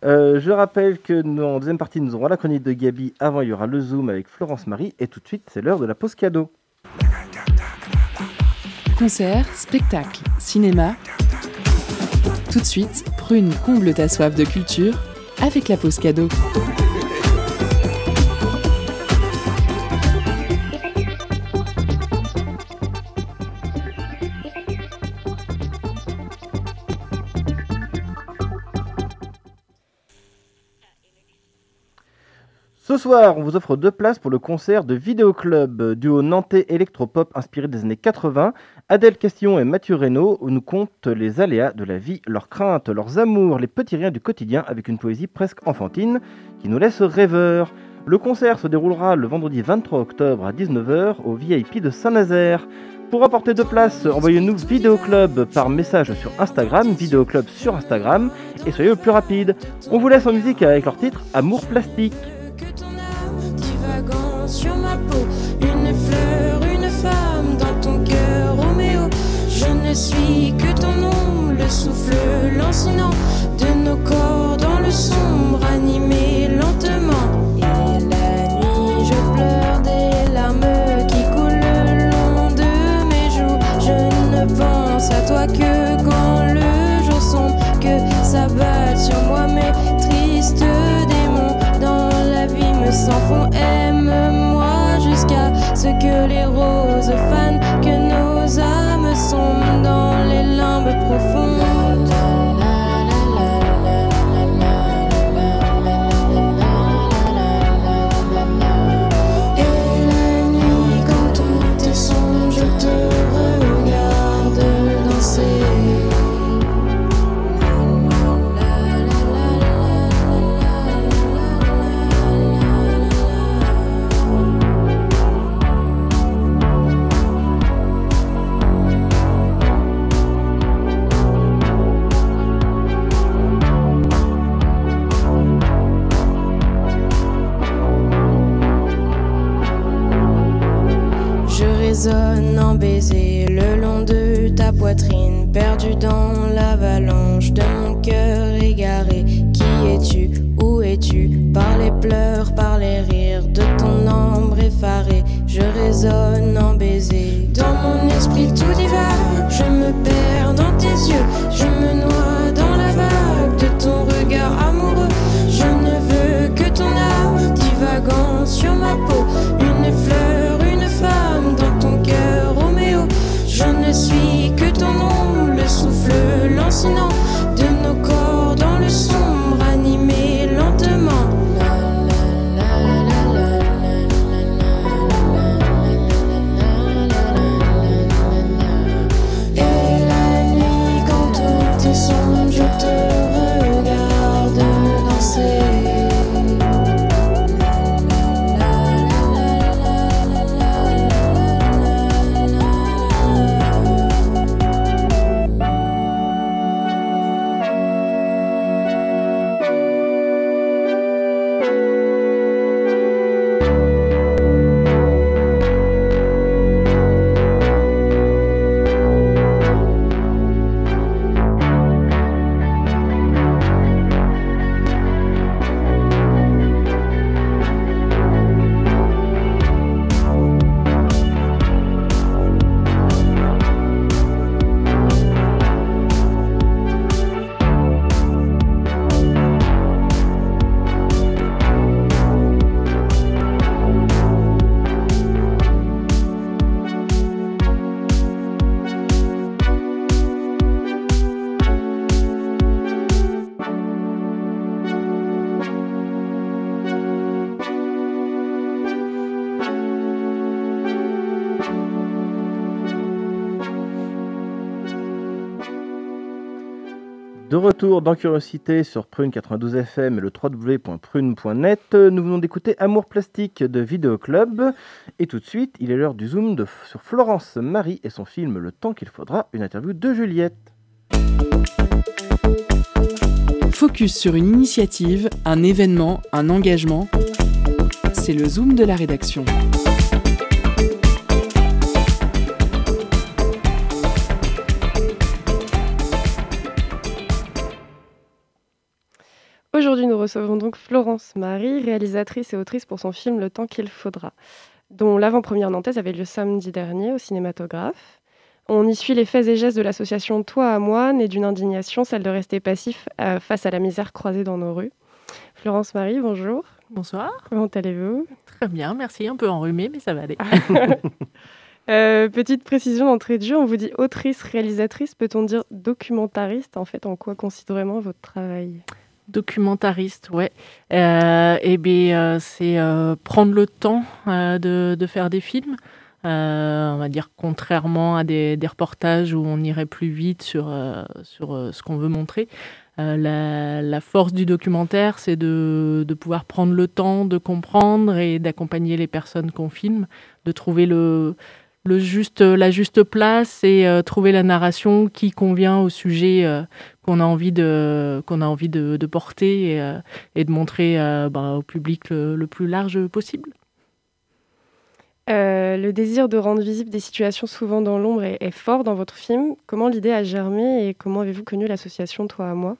Euh, je rappelle que nous, en deuxième partie, nous aurons la chronique de Gabi. Avant, il y aura le Zoom avec Florence Marie. Et tout de suite, c'est l'heure de la pause cadeau. Concert, spectacle, cinéma. Tout de suite, Prune comble ta soif de culture avec la pause cadeau. Ce soir, on vous offre deux places pour le concert de Vidéo Club, duo nantais électropop inspiré des années 80. Adèle Question et Mathieu Reynaud nous content les aléas de la vie, leurs craintes, leurs amours, les petits riens du quotidien avec une poésie presque enfantine qui nous laisse rêveurs. Le concert se déroulera le vendredi 23 octobre à 19h au VIP de Saint-Nazaire. Pour apporter deux places, envoyez-nous Vidéo Club par message sur Instagram, Vidéo Club sur Instagram, et soyez le plus rapide. On vous laisse en musique avec leur titre Amour plastique. Sur ma peau. Une fleur, une femme dans ton cœur, Roméo. Je ne suis que ton nom, le souffle lancinant de nos corps dans le sombre, animé lentement. Et la nuit, je pleure des larmes qui coulent le long de mes joues. Je ne pense à toi que quand le jour sombre, que s'abattent sur moi mes tristes démons dans la vie me s'en que nos âmes sombrent poitrine, perdu dans l'avalanche de mon cœur égaré. Qui es-tu? Où es-tu? Par les pleurs, par les rires de ton ombre effarée. Je résonne en baiser. Dans mon esprit tout divague, je me perds dans tes yeux. Je me noie De retour dans Curiosité sur Prune 92 FM et le www.prune.net, nous venons d'écouter Amour plastique de Vidéo Club. Et tout de suite, il est l'heure du zoom sur Florence Marie et son film Le temps qu'il faudra, une interview de Juliette. Focus sur une initiative, un événement, un engagement. C'est le zoom de la rédaction. Aujourd'hui, nous recevons donc Florence Marie, réalisatrice et autrice pour son film Le temps qu'il faudra, dont l'avant-première nantaise avait lieu samedi dernier au cinématographe. On y suit les faits et gestes de l'association Toi à moi, née d'une indignation, celle de rester passif euh, face à la misère croisée dans nos rues. Florence Marie, bonjour. Bonsoir. Comment allez-vous? Très bien, merci. Un peu enrhumé, mais ça va aller. [LAUGHS] Euh, petite précision d'entrée de jeu, on vous dit autrice, réalisatrice, peut-on dire documentariste En fait, en quoi consiste vraiment votre travail? Documentariste, ouais. Euh, et bien, euh, c'est euh, prendre le temps de, faire des films. On va dire contrairement à des, reportages où on irait plus vite sur, sur ce qu'on veut montrer. La, la force du documentaire, c'est de, de pouvoir prendre le temps de comprendre et d'accompagner les personnes qu'on filme, de trouver le, le juste, la juste place et euh, trouver la narration qui convient au sujet euh, qu'on a envie de, qu'on a envie de, de porter et, euh, et de montrer euh, ben, au public le, le plus large possible. Euh, le désir de rendre visible des situations souvent dans l'ombre est, est fort dans votre film. Comment l'idée a germé et comment avez-vous connu l'association Toi à moi?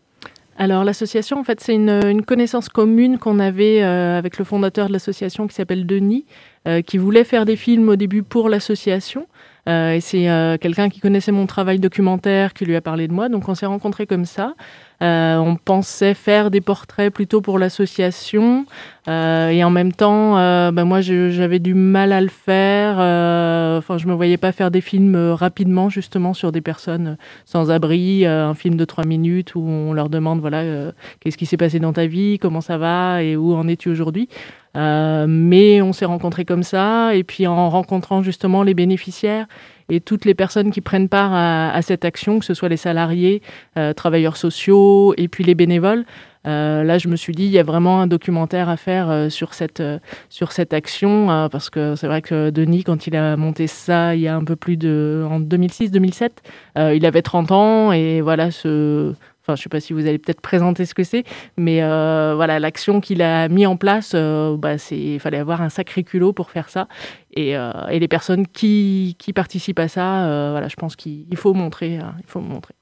Alors l'association, en fait, c'est une, une connaissance commune qu'on avait euh, avec le fondateur de l'association qui s'appelle Denis, euh, qui voulait faire des films au début pour l'association. Euh, et c'est euh, quelqu'un qui connaissait mon travail documentaire qui lui a parlé de moi. Donc on s'est rencontrés comme ça. Euh, on pensait faire des portraits plutôt pour l'association. Euh, et en même temps, euh, ben moi, j'avais du mal à le faire. Euh, Enfin, je me voyais pas faire des films euh, rapidement, justement, sur des personnes sans abri. Euh, un film de trois minutes où on leur demande, voilà, qu'est-ce qui s'est passé dans ta vie, comment ça va et où en es-tu aujourd'hui. Mais on s'est rencontrés comme ça. Et puis en rencontrant justement les bénéficiaires et toutes les personnes qui prennent part à, à cette action, que ce soit les salariés, euh, travailleurs sociaux et puis les bénévoles. Euh, là, je me suis dit, il y a vraiment un documentaire à faire euh, sur, cette, euh, sur cette action, euh, parce que c'est vrai que Denis, quand il a monté ça il y a un peu plus de... en 2006-2007, euh, il avait 30 ans, et voilà, ce... Enfin, je ne sais pas si vous allez peut-être présenter ce que c'est, mais euh, voilà, l'action qu'il a mis en place, euh, bah, il fallait avoir un sacré culot pour faire ça. Et, euh, les personnes qui, participent à ça, voilà, je pense qu'il il faut montrer, euh, il faut montrer.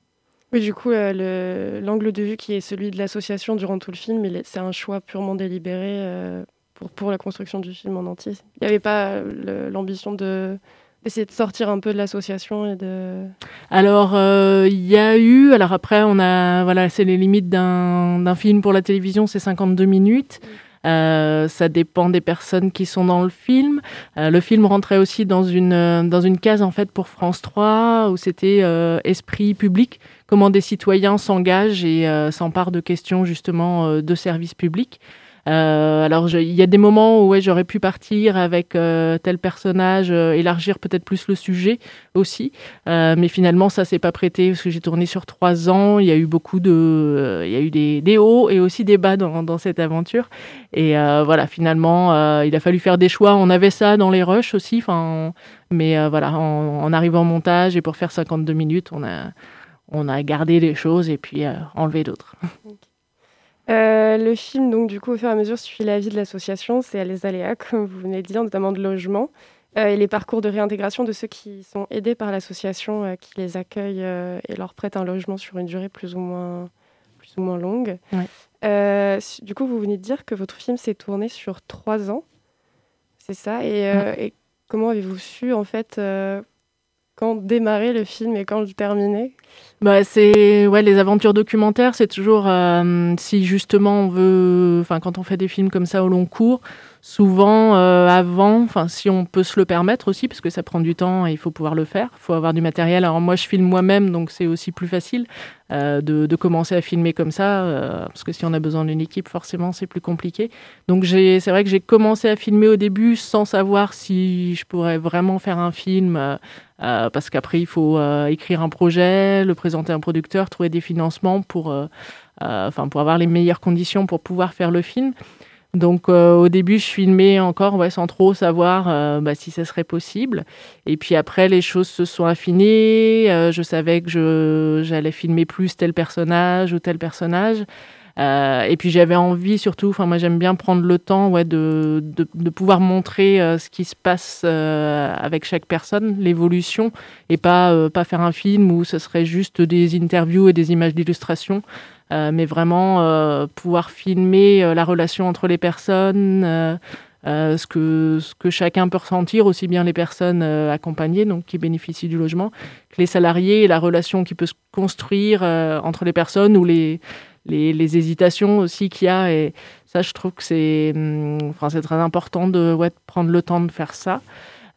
Oui, du coup, le- l'angle de vue qui est celui de l'association durant tout le film, il est- c'est un choix purement délibéré pour, pour la construction du film en entier. Il n'y avait pas l'ambition de d'essayer de sortir un peu de l'association et de... Alors, euh, il y a eu, alors après, on a, voilà, c'est les limites d'un d'un film pour la télévision, c'est 52 minutes. Euh, ça dépend des personnes qui sont dans le film. Euh, le film rentrait aussi dans une, euh, dans une case, en fait, pour France 3, où c'était esprit public, comment des citoyens s'engagent et s'emparent de questions, justement, de services publics. Euh, alors, il y a des moments où ouais, j'aurais pu partir avec euh, tel personnage, euh, élargir peut-être plus le sujet aussi. Mais finalement, ça s'est pas prêté parce que j'ai tourné sur trois ans. Il y a eu beaucoup de, il y a eu des, des hauts et aussi des bas dans, dans cette aventure. Et voilà, finalement, il a fallu faire des choix. On avait ça dans les rushs aussi. Enfin, mais euh, voilà, en, en arrivant au montage et pour faire 52 minutes, on a, on a gardé les choses et puis euh, enlevé d'autres. Euh, le film, donc, du coup, au fur et à mesure, suit la vie de l'association. C'est les aléas, [LAUGHS] comme vous venez de dire, notamment de logement. euh, et les parcours de réintégration de ceux qui sont aidés par l'association, euh, qui les accueille et leur prête un logement sur une durée plus ou moins, plus ou moins longue. Ouais. Du coup, vous venez de dire que votre film s'est tourné sur trois ans. C'est ça. Et, et comment avez-vous su, en fait, quand démarrer le film et quand le terminer Bah, c'est ouais, les aventures documentaires, c'est toujours euh, si justement on veut, enfin quand on fait des films comme ça au long cours, souvent euh, avant, enfin si on peut se le permettre aussi, parce que ça prend du temps et il faut pouvoir le faire, faut avoir du matériel. Alors moi je filme moi-même, donc c'est aussi plus facile euh, de, de commencer à filmer comme ça, parce que si on a besoin d'une équipe, forcément c'est plus compliqué. Donc j'ai- c'est vrai que j'ai commencé à filmer au début sans savoir si je pourrais vraiment faire un film, euh, parce qu'après il faut euh, écrire un projet, le présenter à un producteur, trouver des financements pour, euh, euh, pour avoir les meilleures conditions pour pouvoir faire le film. Donc euh, au début, je filmais encore ouais, sans trop savoir euh, bah, si ça serait possible. Et puis après, les choses se sont affinées. Je savais que j'allais filmer plus tel personnage ou tel personnage. Euh, et puis j'avais envie surtout, enfin moi j'aime bien prendre le temps ouais, de, de, de pouvoir montrer euh, ce qui se passe euh, avec chaque personne, l'évolution, et pas, euh, pas faire un film où ce serait juste des interviews et des images d'illustration. Euh, mais vraiment euh, pouvoir filmer la relation entre les personnes, euh, ce, que, ce que chacun peut ressentir, aussi bien les personnes euh, accompagnées, donc qui bénéficient du logement, que les salariés, et la relation qui peut se construire euh, entre les personnes ou les, les, les hésitations aussi qu'il y a. Et ça, je trouve que c'est hum, enfin, c'est très important de, ouais, de prendre le temps de faire ça.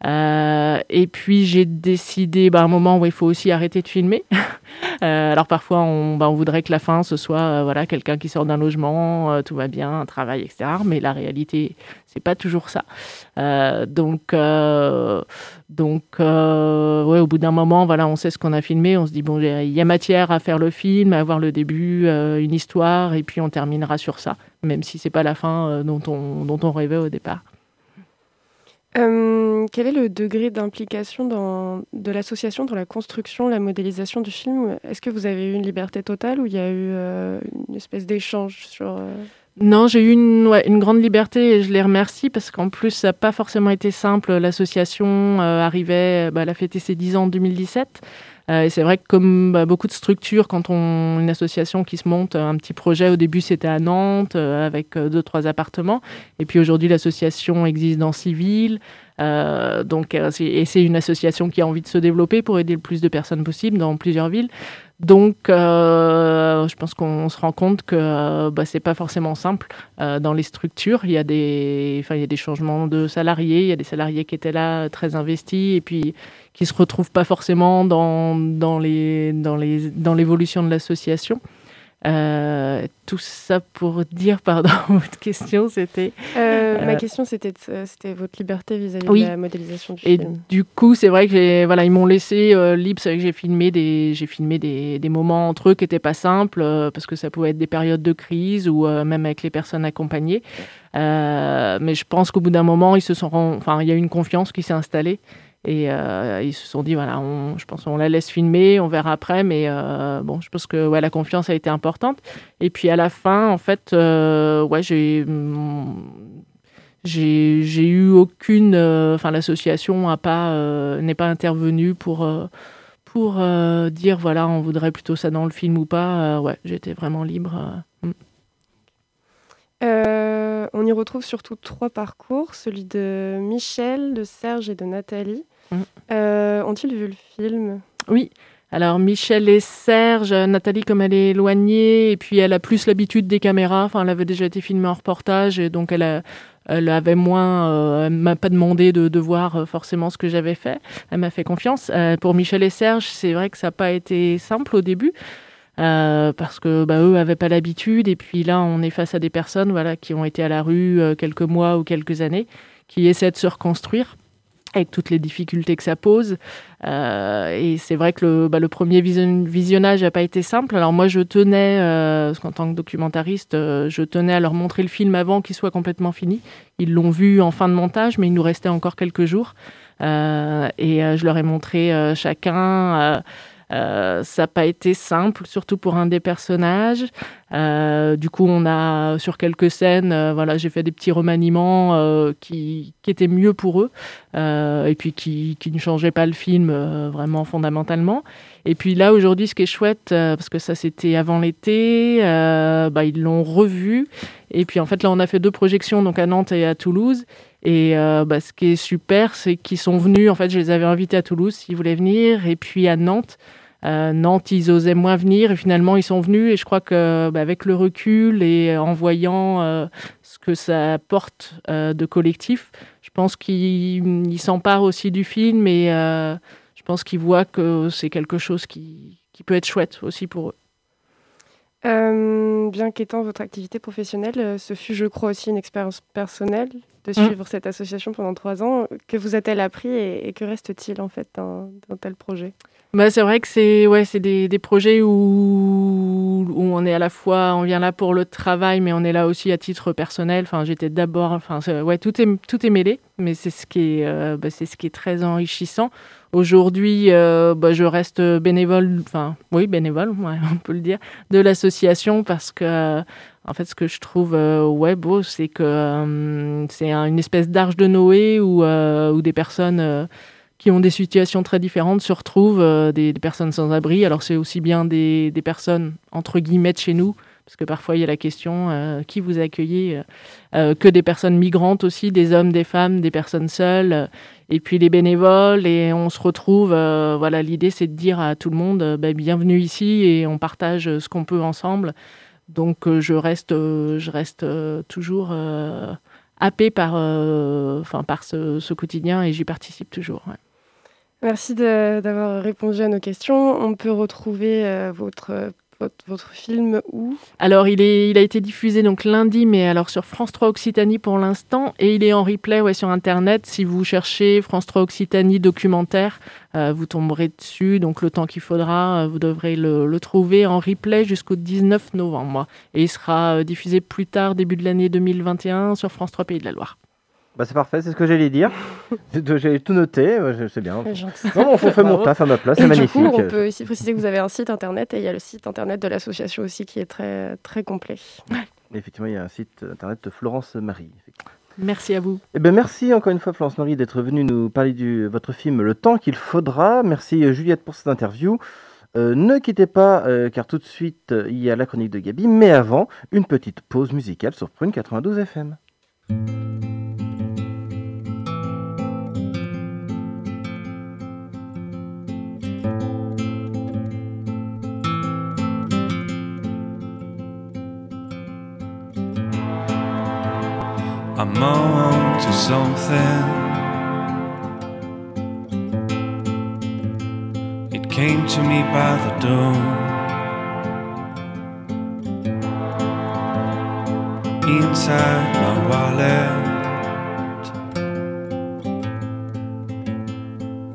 Euh, et puis j'ai décidé bah, un moment où il faut aussi arrêter de filmer. [LAUGHS] Euh, alors parfois on, bah, on voudrait que la fin ce soit euh, voilà quelqu'un qui sort d'un logement, tout va bien, un travail, etc. Mais la réalité c'est pas toujours ça. Donc donc ouais au bout d'un moment voilà on sait ce qu'on a filmé, on se dit bon il y a matière à faire le film, à avoir le début, une histoire et puis on terminera sur ça, même si c'est pas la fin dont on dont on rêvait au départ. Euh, quel est le degré d'implication de l'association dans la construction, la modélisation du film? Est-ce que vous avez eu une liberté totale ou il y a eu euh, une espèce d'échange sur... euh, Non, j'ai eu une, grande liberté et je les remercie parce qu'en plus, ça n'a pas forcément été simple. L'association arrivait, bah, elle a fêté ses 10 ans en 2017. Euh, et c'est vrai que comme bah, beaucoup de structures, quand on une association qui se monte, un petit projet, au début c'était à Nantes euh, avec euh, deux, trois appartements. Et puis aujourd'hui, l'association existe dans six villes. Euh, donc, euh, et c'est une association qui a envie de se développer pour aider le plus de personnes possible dans plusieurs villes. Donc, euh, je pense qu'on se rend compte que euh, bah, c'est pas forcément simple euh, dans les structures. Il y a des, enfin, il y a des changements de salariés. Il y a des salariés qui étaient là euh, très investis et puis qui se retrouvent pas forcément dans, dans les, dans les, dans l'évolution de l'association. Euh, tout ça pour dire, pardon, [LAUGHS] votre question, c'était. Euh, Ma Euh, question, c'était c'était votre liberté vis-à-vis Oui. de la modélisation du Et film. du coup, c'est vrai que voilà, ils m'ont laissé libre. C'est vrai que j'ai filmé des, j'ai filmé des, des moments entre eux qui n'étaient pas simples parce que ça pouvait être des périodes de crise ou même avec les personnes accompagnées. Mais je pense qu'au bout d'un moment, ils se sont, enfin, il y a eu une confiance qui s'est installée. Et euh, ils se sont dit, voilà, on, je pense qu'on la laisse filmer, on verra après. Mais euh, bon, je pense que ouais, la confiance a été importante. Et puis à la fin, en fait, euh, ouais, j'ai, hum, j'ai j'ai eu aucune enfin l'association n'est pas intervenue pour pour dire voilà on voudrait plutôt ça dans le film ou pas ouais j'étais vraiment libre. Mm. On y retrouve surtout trois parcours, celui de Michel, de Serge et de Nathalie. Mm. Euh, Ont-ils vu le film? Oui alors Michel et Serge, euh, Nathalie comme elle est éloignée et puis elle a plus l'habitude des caméras. Enfin, elle avait déjà été filmée en reportage et donc elle, a- elle avait moins. euh, elle m'a pas demandé de, de voir euh, forcément ce que j'avais fait. Elle m'a fait confiance. Euh, pour Michel et Serge, c'est vrai que ça n'a pas été simple au début. parce que bah, eux avaient pas l'habitude et puis là on est face à des personnes voilà qui ont été à la rue quelques mois ou quelques années qui essaient de se reconstruire avec toutes les difficultés que ça pose euh, et c'est vrai que le, bah, le premier vision- visionnage n'a pas été simple. Alors moi, je tenais, euh, parce tant que documentariste, euh, je tenais à leur montrer le film avant qu'il soit complètement fini. Ils l'ont vu en fin de montage, mais il nous restait encore quelques jours. Euh, et je leur ai montré chacun. Euh, ça n'a pas été simple, surtout pour un des personnages. Euh, du coup, on a sur quelques scènes, euh, voilà, j'ai fait des petits remaniements euh, qui, qui étaient mieux pour eux et puis qui, qui ne changeaient pas le film vraiment fondamentalement. Et puis là, aujourd'hui, ce qui est chouette, parce que ça c'était avant l'été, bah, ils l'ont revu. Et puis en fait, là, on a fait deux projections, donc à Nantes et à Toulouse. Et euh, bah, ce qui est super, c'est qu'ils sont venus. En fait, je les avais invités à Toulouse s'ils voulaient venir, et puis à Nantes. euh, Nantes, ils osaient moins venir et finalement ils sont venus. Et je crois que bah, avec le recul et en voyant euh, ce que ça apporte de collectif, je pense qu'ils ils s'emparent aussi du film et je pense qu'ils voient que c'est quelque chose qui, qui peut être chouette aussi pour eux. Euh, bien qu'étant votre activité professionnelle, euh, ce fut, je crois, aussi une expérience personnelle de Mm. suivre cette association pendant trois ans. Que vous a-t-elle appris et, et que reste-t-il en fait d'un d'un tel projet? Bah, c'est vrai que c'est ouais, c'est des, des projets où, où on est à la fois, on vient là pour le travail, mais on est là aussi à titre personnel. Enfin, j'étais d'abord, enfin, ouais, tout est, tout est mêlé, mais c'est ce qui est, euh, bah, c'est ce qui est très enrichissant. Aujourd'hui, euh, bah, je reste bénévole, enfin, oui, bénévole, [LAUGHS] on peut le dire, de l'association parce que, en fait, ce que je trouve euh, ouais, beau, c'est que c'est un- une espèce d'arche de Noé où, où des personnes qui ont des situations très différentes se retrouvent, euh, des, personnes sans abri. Alors c'est aussi bien des, personnes entre guillemets de chez nous, parce que parfois il y a la question euh, qui vous accueillez, euh, que des personnes migrantes aussi, des hommes, des femmes, des personnes seules, et puis les bénévoles, et on se retrouve. voilà, l'idée c'est de dire à tout le monde, bah, bienvenue ici, et on partage ce qu'on peut ensemble. Donc je reste, je reste toujours happée par, enfin par ce, quotidien, et j'y participe toujours. Merci d'avoir répondu à nos questions. On peut retrouver euh, votre, votre, film où? Alors, il, est, il a été diffusé donc lundi, mais alors sur France 3 Occitanie pour l'instant, et il est en replay ouais, sur Internet. Si vous cherchez France 3 Occitanie documentaire, euh, vous tomberez dessus. Donc, le temps qu'il faudra, euh, vous devrez le, le trouver en replay jusqu'au 19 novembre. Et il sera diffusé plus tard, début de l'année 2021, sur France 3 Pays de la Loire. Bah, c'est parfait, c'est ce que j'allais dire. [LAUGHS] J'ai tout noté, c'est bien. Non, on fait mon taf à ma place, c'est du magnifique. coup, on peut aussi préciser que vous avez un site internet et il y a le site internet de l'association aussi qui est très, très complet. Effectivement, il y a un site internet de Florence Marie. Merci à vous. Eh ben, merci encore une fois Florence Marie d'être venue nous parler de votre film Le temps qu'il faudra. Merci euh, Juliette pour cette interview. Euh, ne quittez pas euh, car tout de suite euh, il y a la chronique de Gabi, mais avant une petite pause musicale sur Prune 92 FM. I'm on to something. It came to me by the dawn. Inside my wallet,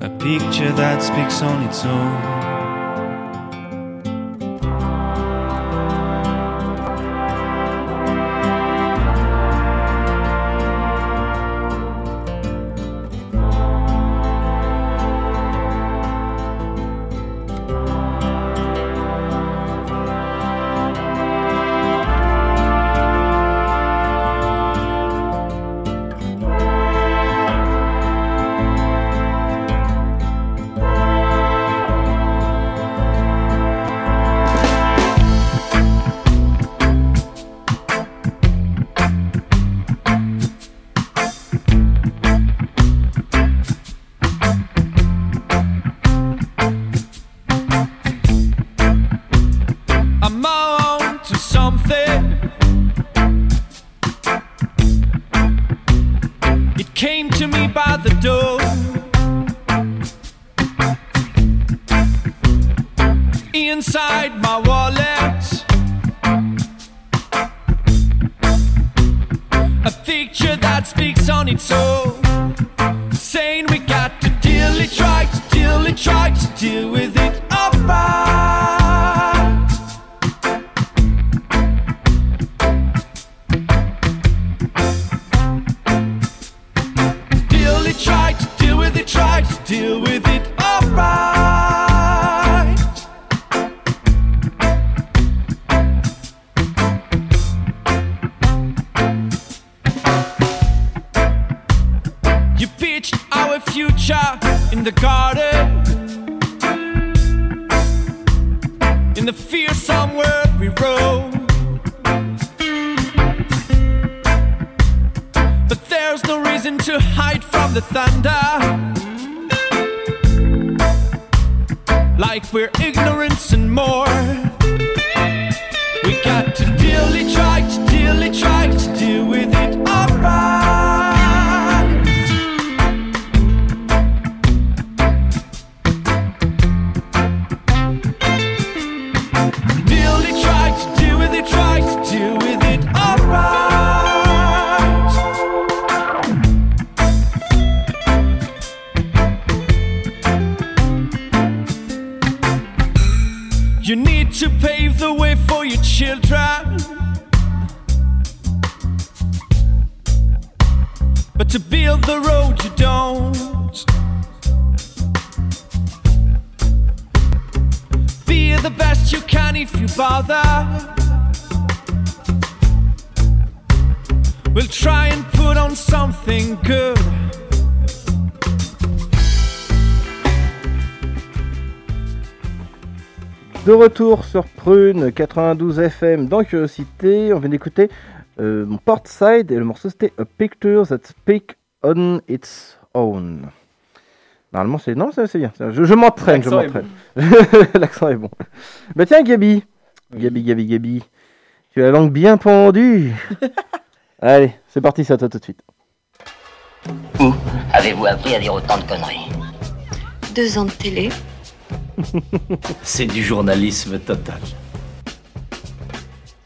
a picture that speaks on its own. No reason to hide from the thunder. like we're ignorance and more. We got to dearly try to De retour sur Prune 92 FM dans Curiosité, on vient d'écouter euh, mon Portside et le morceau c'était A Picture That Speak on Its Own. Normalement c'est non c'est c'est bien. Je, je m'entraîne, je m'entraîne. [LAUGHS] L'accent est bon. Bah tiens Gabi, Gabi, Gabi, Gabi, tu as la langue bien pendue. [LAUGHS] Allez, c'est parti ça toi tout de suite. Où avez-vous appris à dire autant de conneries? Deux ans de télé. C'est du journalisme total.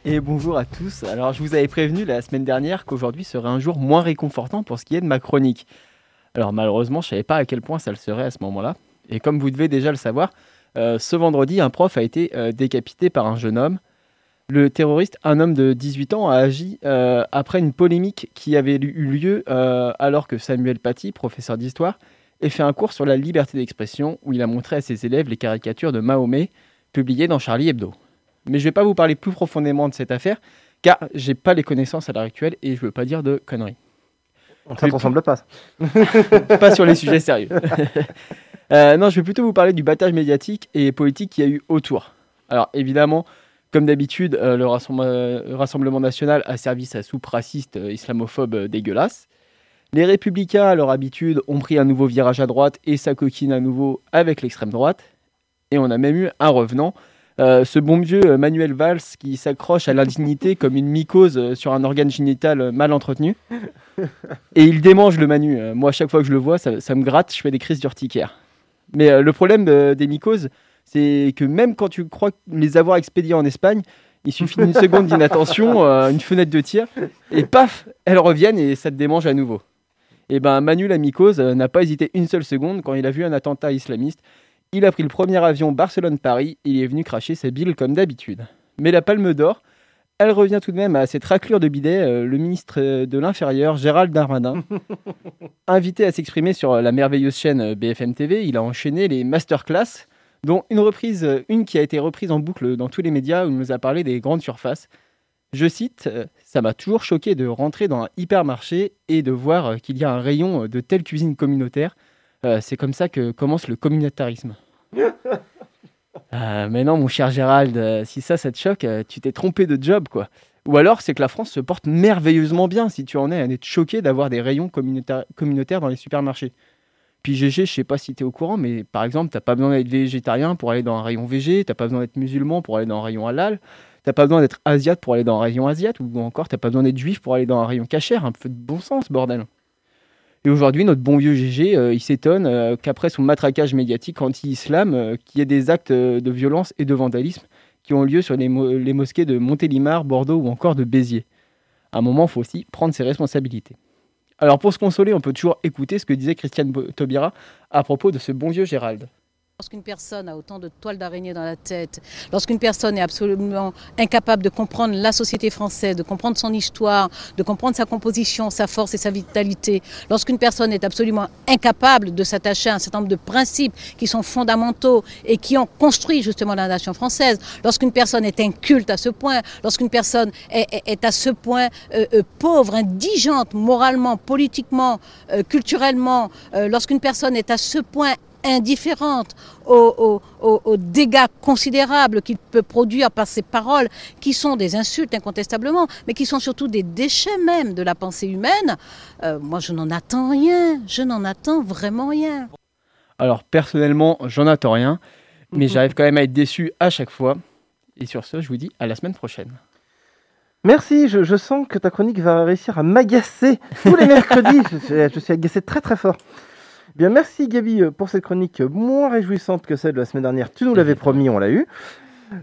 Et bonjour à tous. Alors, je vous avais prévenu la semaine dernière qu'aujourd'hui serait un jour moins réconfortant pour ce qui est de ma chronique. Alors, malheureusement, je ne savais pas à quel point ça le serait à ce moment-là. Et comme vous devez déjà le savoir, euh, ce vendredi, un prof a été euh, décapité par un jeune homme. Le terroriste, un homme de 18 ans, a agi euh, après une polémique qui avait eu lieu alors que Samuel Paty, professeur d'histoire, ait fait un cours sur la liberté d'expression où il a montré à ses élèves les caricatures de Mahomet publiées dans Charlie Hebdo. Mais je ne vais pas vous parler plus profondément de cette affaire car j'ai pas les connaissances à l'heure actuelle et je veux pas dire de conneries. Ça te ressemble pas. [LAUGHS] pas sur les sujets sérieux. [LAUGHS] Euh, non, je vais plutôt vous parler du battage médiatique et politique qu'il y a eu autour. Alors évidemment, comme d'habitude, euh, le Rassemblement, euh, Rassemblement national a servi sa soupe raciste, euh, islamophobe dégueulasse. Les républicains, à leur habitude, ont pris un nouveau virage à droite et s'acoquinent à nouveau avec l'extrême droite. Et on a même eu un revenant, euh, ce bon vieux euh, Manuel Valls qui s'accroche à l'indignité comme une mycose euh, sur un organe génital mal entretenu. Et il démange le Manu. Moi, chaque fois que je le vois, ça, ça me gratte, je fais des crises d'urticaire. Mais le problème des mycoses, c'est que même quand tu crois les avoir expédiés en Espagne, il suffit d'une seconde d'inattention, une fenêtre de tir, et paf, elles reviennent et ça te démange à nouveau. Et ben Manu la mycose euh, n'a pas hésité une seule seconde quand il a vu un attentat islamiste. Il a pris le premier avion Barcelone-Paris et il est venu cracher sa bile comme d'habitude. Mais la palme d'or, elle revient tout de même à cette raclure de bidet, euh, le ministre euh, de l'Intérieur, Gérald Darmanin. [LAUGHS] Invité à s'exprimer sur la merveilleuse chaîne BFM TV, il a enchaîné les masterclass, dont une reprise, une qui a été reprise en boucle dans tous les médias où il nous a parlé des grandes surfaces. Je cite, euh, ça m'a toujours choqué de rentrer dans un hypermarché et de voir euh, qu'il y a un rayon euh, de telle cuisine communautaire. Euh, c'est comme ça que commence le communautarisme. [LAUGHS] Euh, mais non, mon cher Gérald, si ça, ça te choque, tu t'es trompé de job, quoi. Ou alors, c'est que la France se porte merveilleusement bien si tu en es à être choqué d'avoir des rayons communautaires, communautaires dans les supermarchés. Puis GG, je sais pas si tu es au courant, mais par exemple, t'as pas besoin d'être végétarien pour aller dans un rayon VG, t'as pas besoin d'être musulman pour aller dans un rayon halal, t'as pas besoin d'être asiate pour aller dans un rayon asiate, ou encore t'as pas besoin d'être juif pour aller dans un rayon cachère, un peu de bon sens, bordel. Et aujourd'hui, notre bon vieux GG, euh, il s'étonne euh, qu'après son matraquage médiatique anti-islam, euh, qu'il y ait des actes de violence et de vandalisme qui ont lieu sur les, les mosquées de Montélimar, Bordeaux ou encore de Béziers. À un moment, il faut aussi prendre ses responsabilités. Alors pour se consoler, on peut toujours écouter ce que disait Christiane Taubira à propos de ce bon vieux Gérald. Lorsqu'une personne a autant de toiles d'araignée dans la tête, lorsqu'une personne est absolument incapable de comprendre la société française, de comprendre son histoire, de comprendre sa composition, sa force et sa vitalité, lorsqu'une personne est absolument incapable de s'attacher à un certain nombre de principes qui sont fondamentaux et qui ont construit justement la nation française, lorsqu'une personne est inculte à ce point, lorsqu'une personne est, à ce point euh, euh, pauvre, indigente moralement, politiquement, euh, culturellement, lorsqu'une personne est à ce point indifférente aux, aux- aux- aux dégâts considérables qu'il peut produire par ses paroles, qui sont des insultes incontestablement, mais qui sont surtout des déchets même de la pensée humaine, euh, moi je n'en attends rien, je n'en attends vraiment rien. Alors personnellement, j'en attends rien. mais j'arrive quand même à être déçu à chaque fois. Et sur ce, je vous dis à la semaine prochaine. Merci, je, je sens que ta chronique va réussir à m'agacer tous les [LAUGHS] mercredis. je, suis- je suis agacé très très fort. Bien, merci Gabi euh, pour cette chronique moins réjouissante que celle de la semaine dernière. Tu nous l'avais promis, on l'a eu.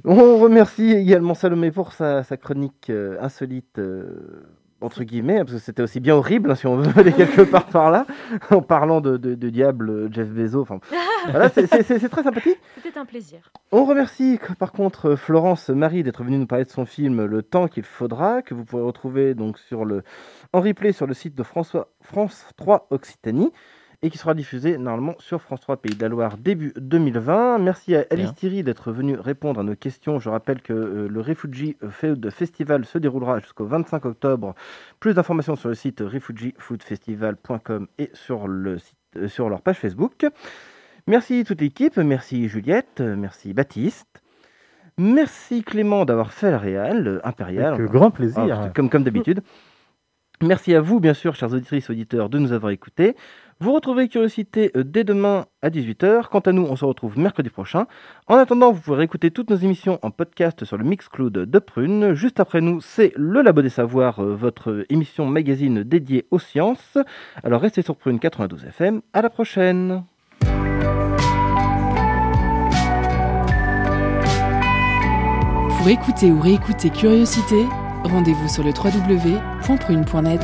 On remercie également Salomé pour sa, sa chronique euh, insolite, euh, entre guillemets, parce que c'était aussi bien horrible, hein, si on veut [LAUGHS] aller quelque part par là, en parlant de, de- de diable, Jeff Bezos. Enfin, [LAUGHS] voilà, c'est- très sympathique. C'était un plaisir. On remercie par contre Florence Marie d'être venue nous parler de son film Le temps qu'il faudra, que vous pourrez retrouver donc sur le, en replay sur le site de François, France 3 Occitanie et qui sera diffusé normalement sur France 3 Pays de la Loire début 2020. Merci à Alice. Thierry d'être venue répondre à nos questions. Je rappelle que euh, le Refugee Food Festival se déroulera jusqu'au 25 octobre. Plus d'informations sur le site refugeefoodfestival.com et sur, le site, euh, sur leur page Facebook. Merci toute l'équipe, merci Juliette, merci Baptiste. Merci Clément d'avoir fait le réal euh, impérial. Avec grand plaisir. Ah, comme comme d'habitude. Merci à vous, bien sûr, chers auditrices, auditeurs, de nous avoir écoutés. Vous retrouvez Curiosité euh, dès demain à 18h. Quant à nous, on se retrouve mercredi prochain. En attendant, vous pourrez écouter toutes nos émissions en podcast sur le Mixcloud de Prune. Juste après nous, c'est le Labo des Savoirs, euh, votre émission magazine dédiée aux sciences. Alors restez sur Prune 92 FM. À la prochaine. Pour écouter ou réécouter Curiosité, rendez-vous sur le www.prune.net.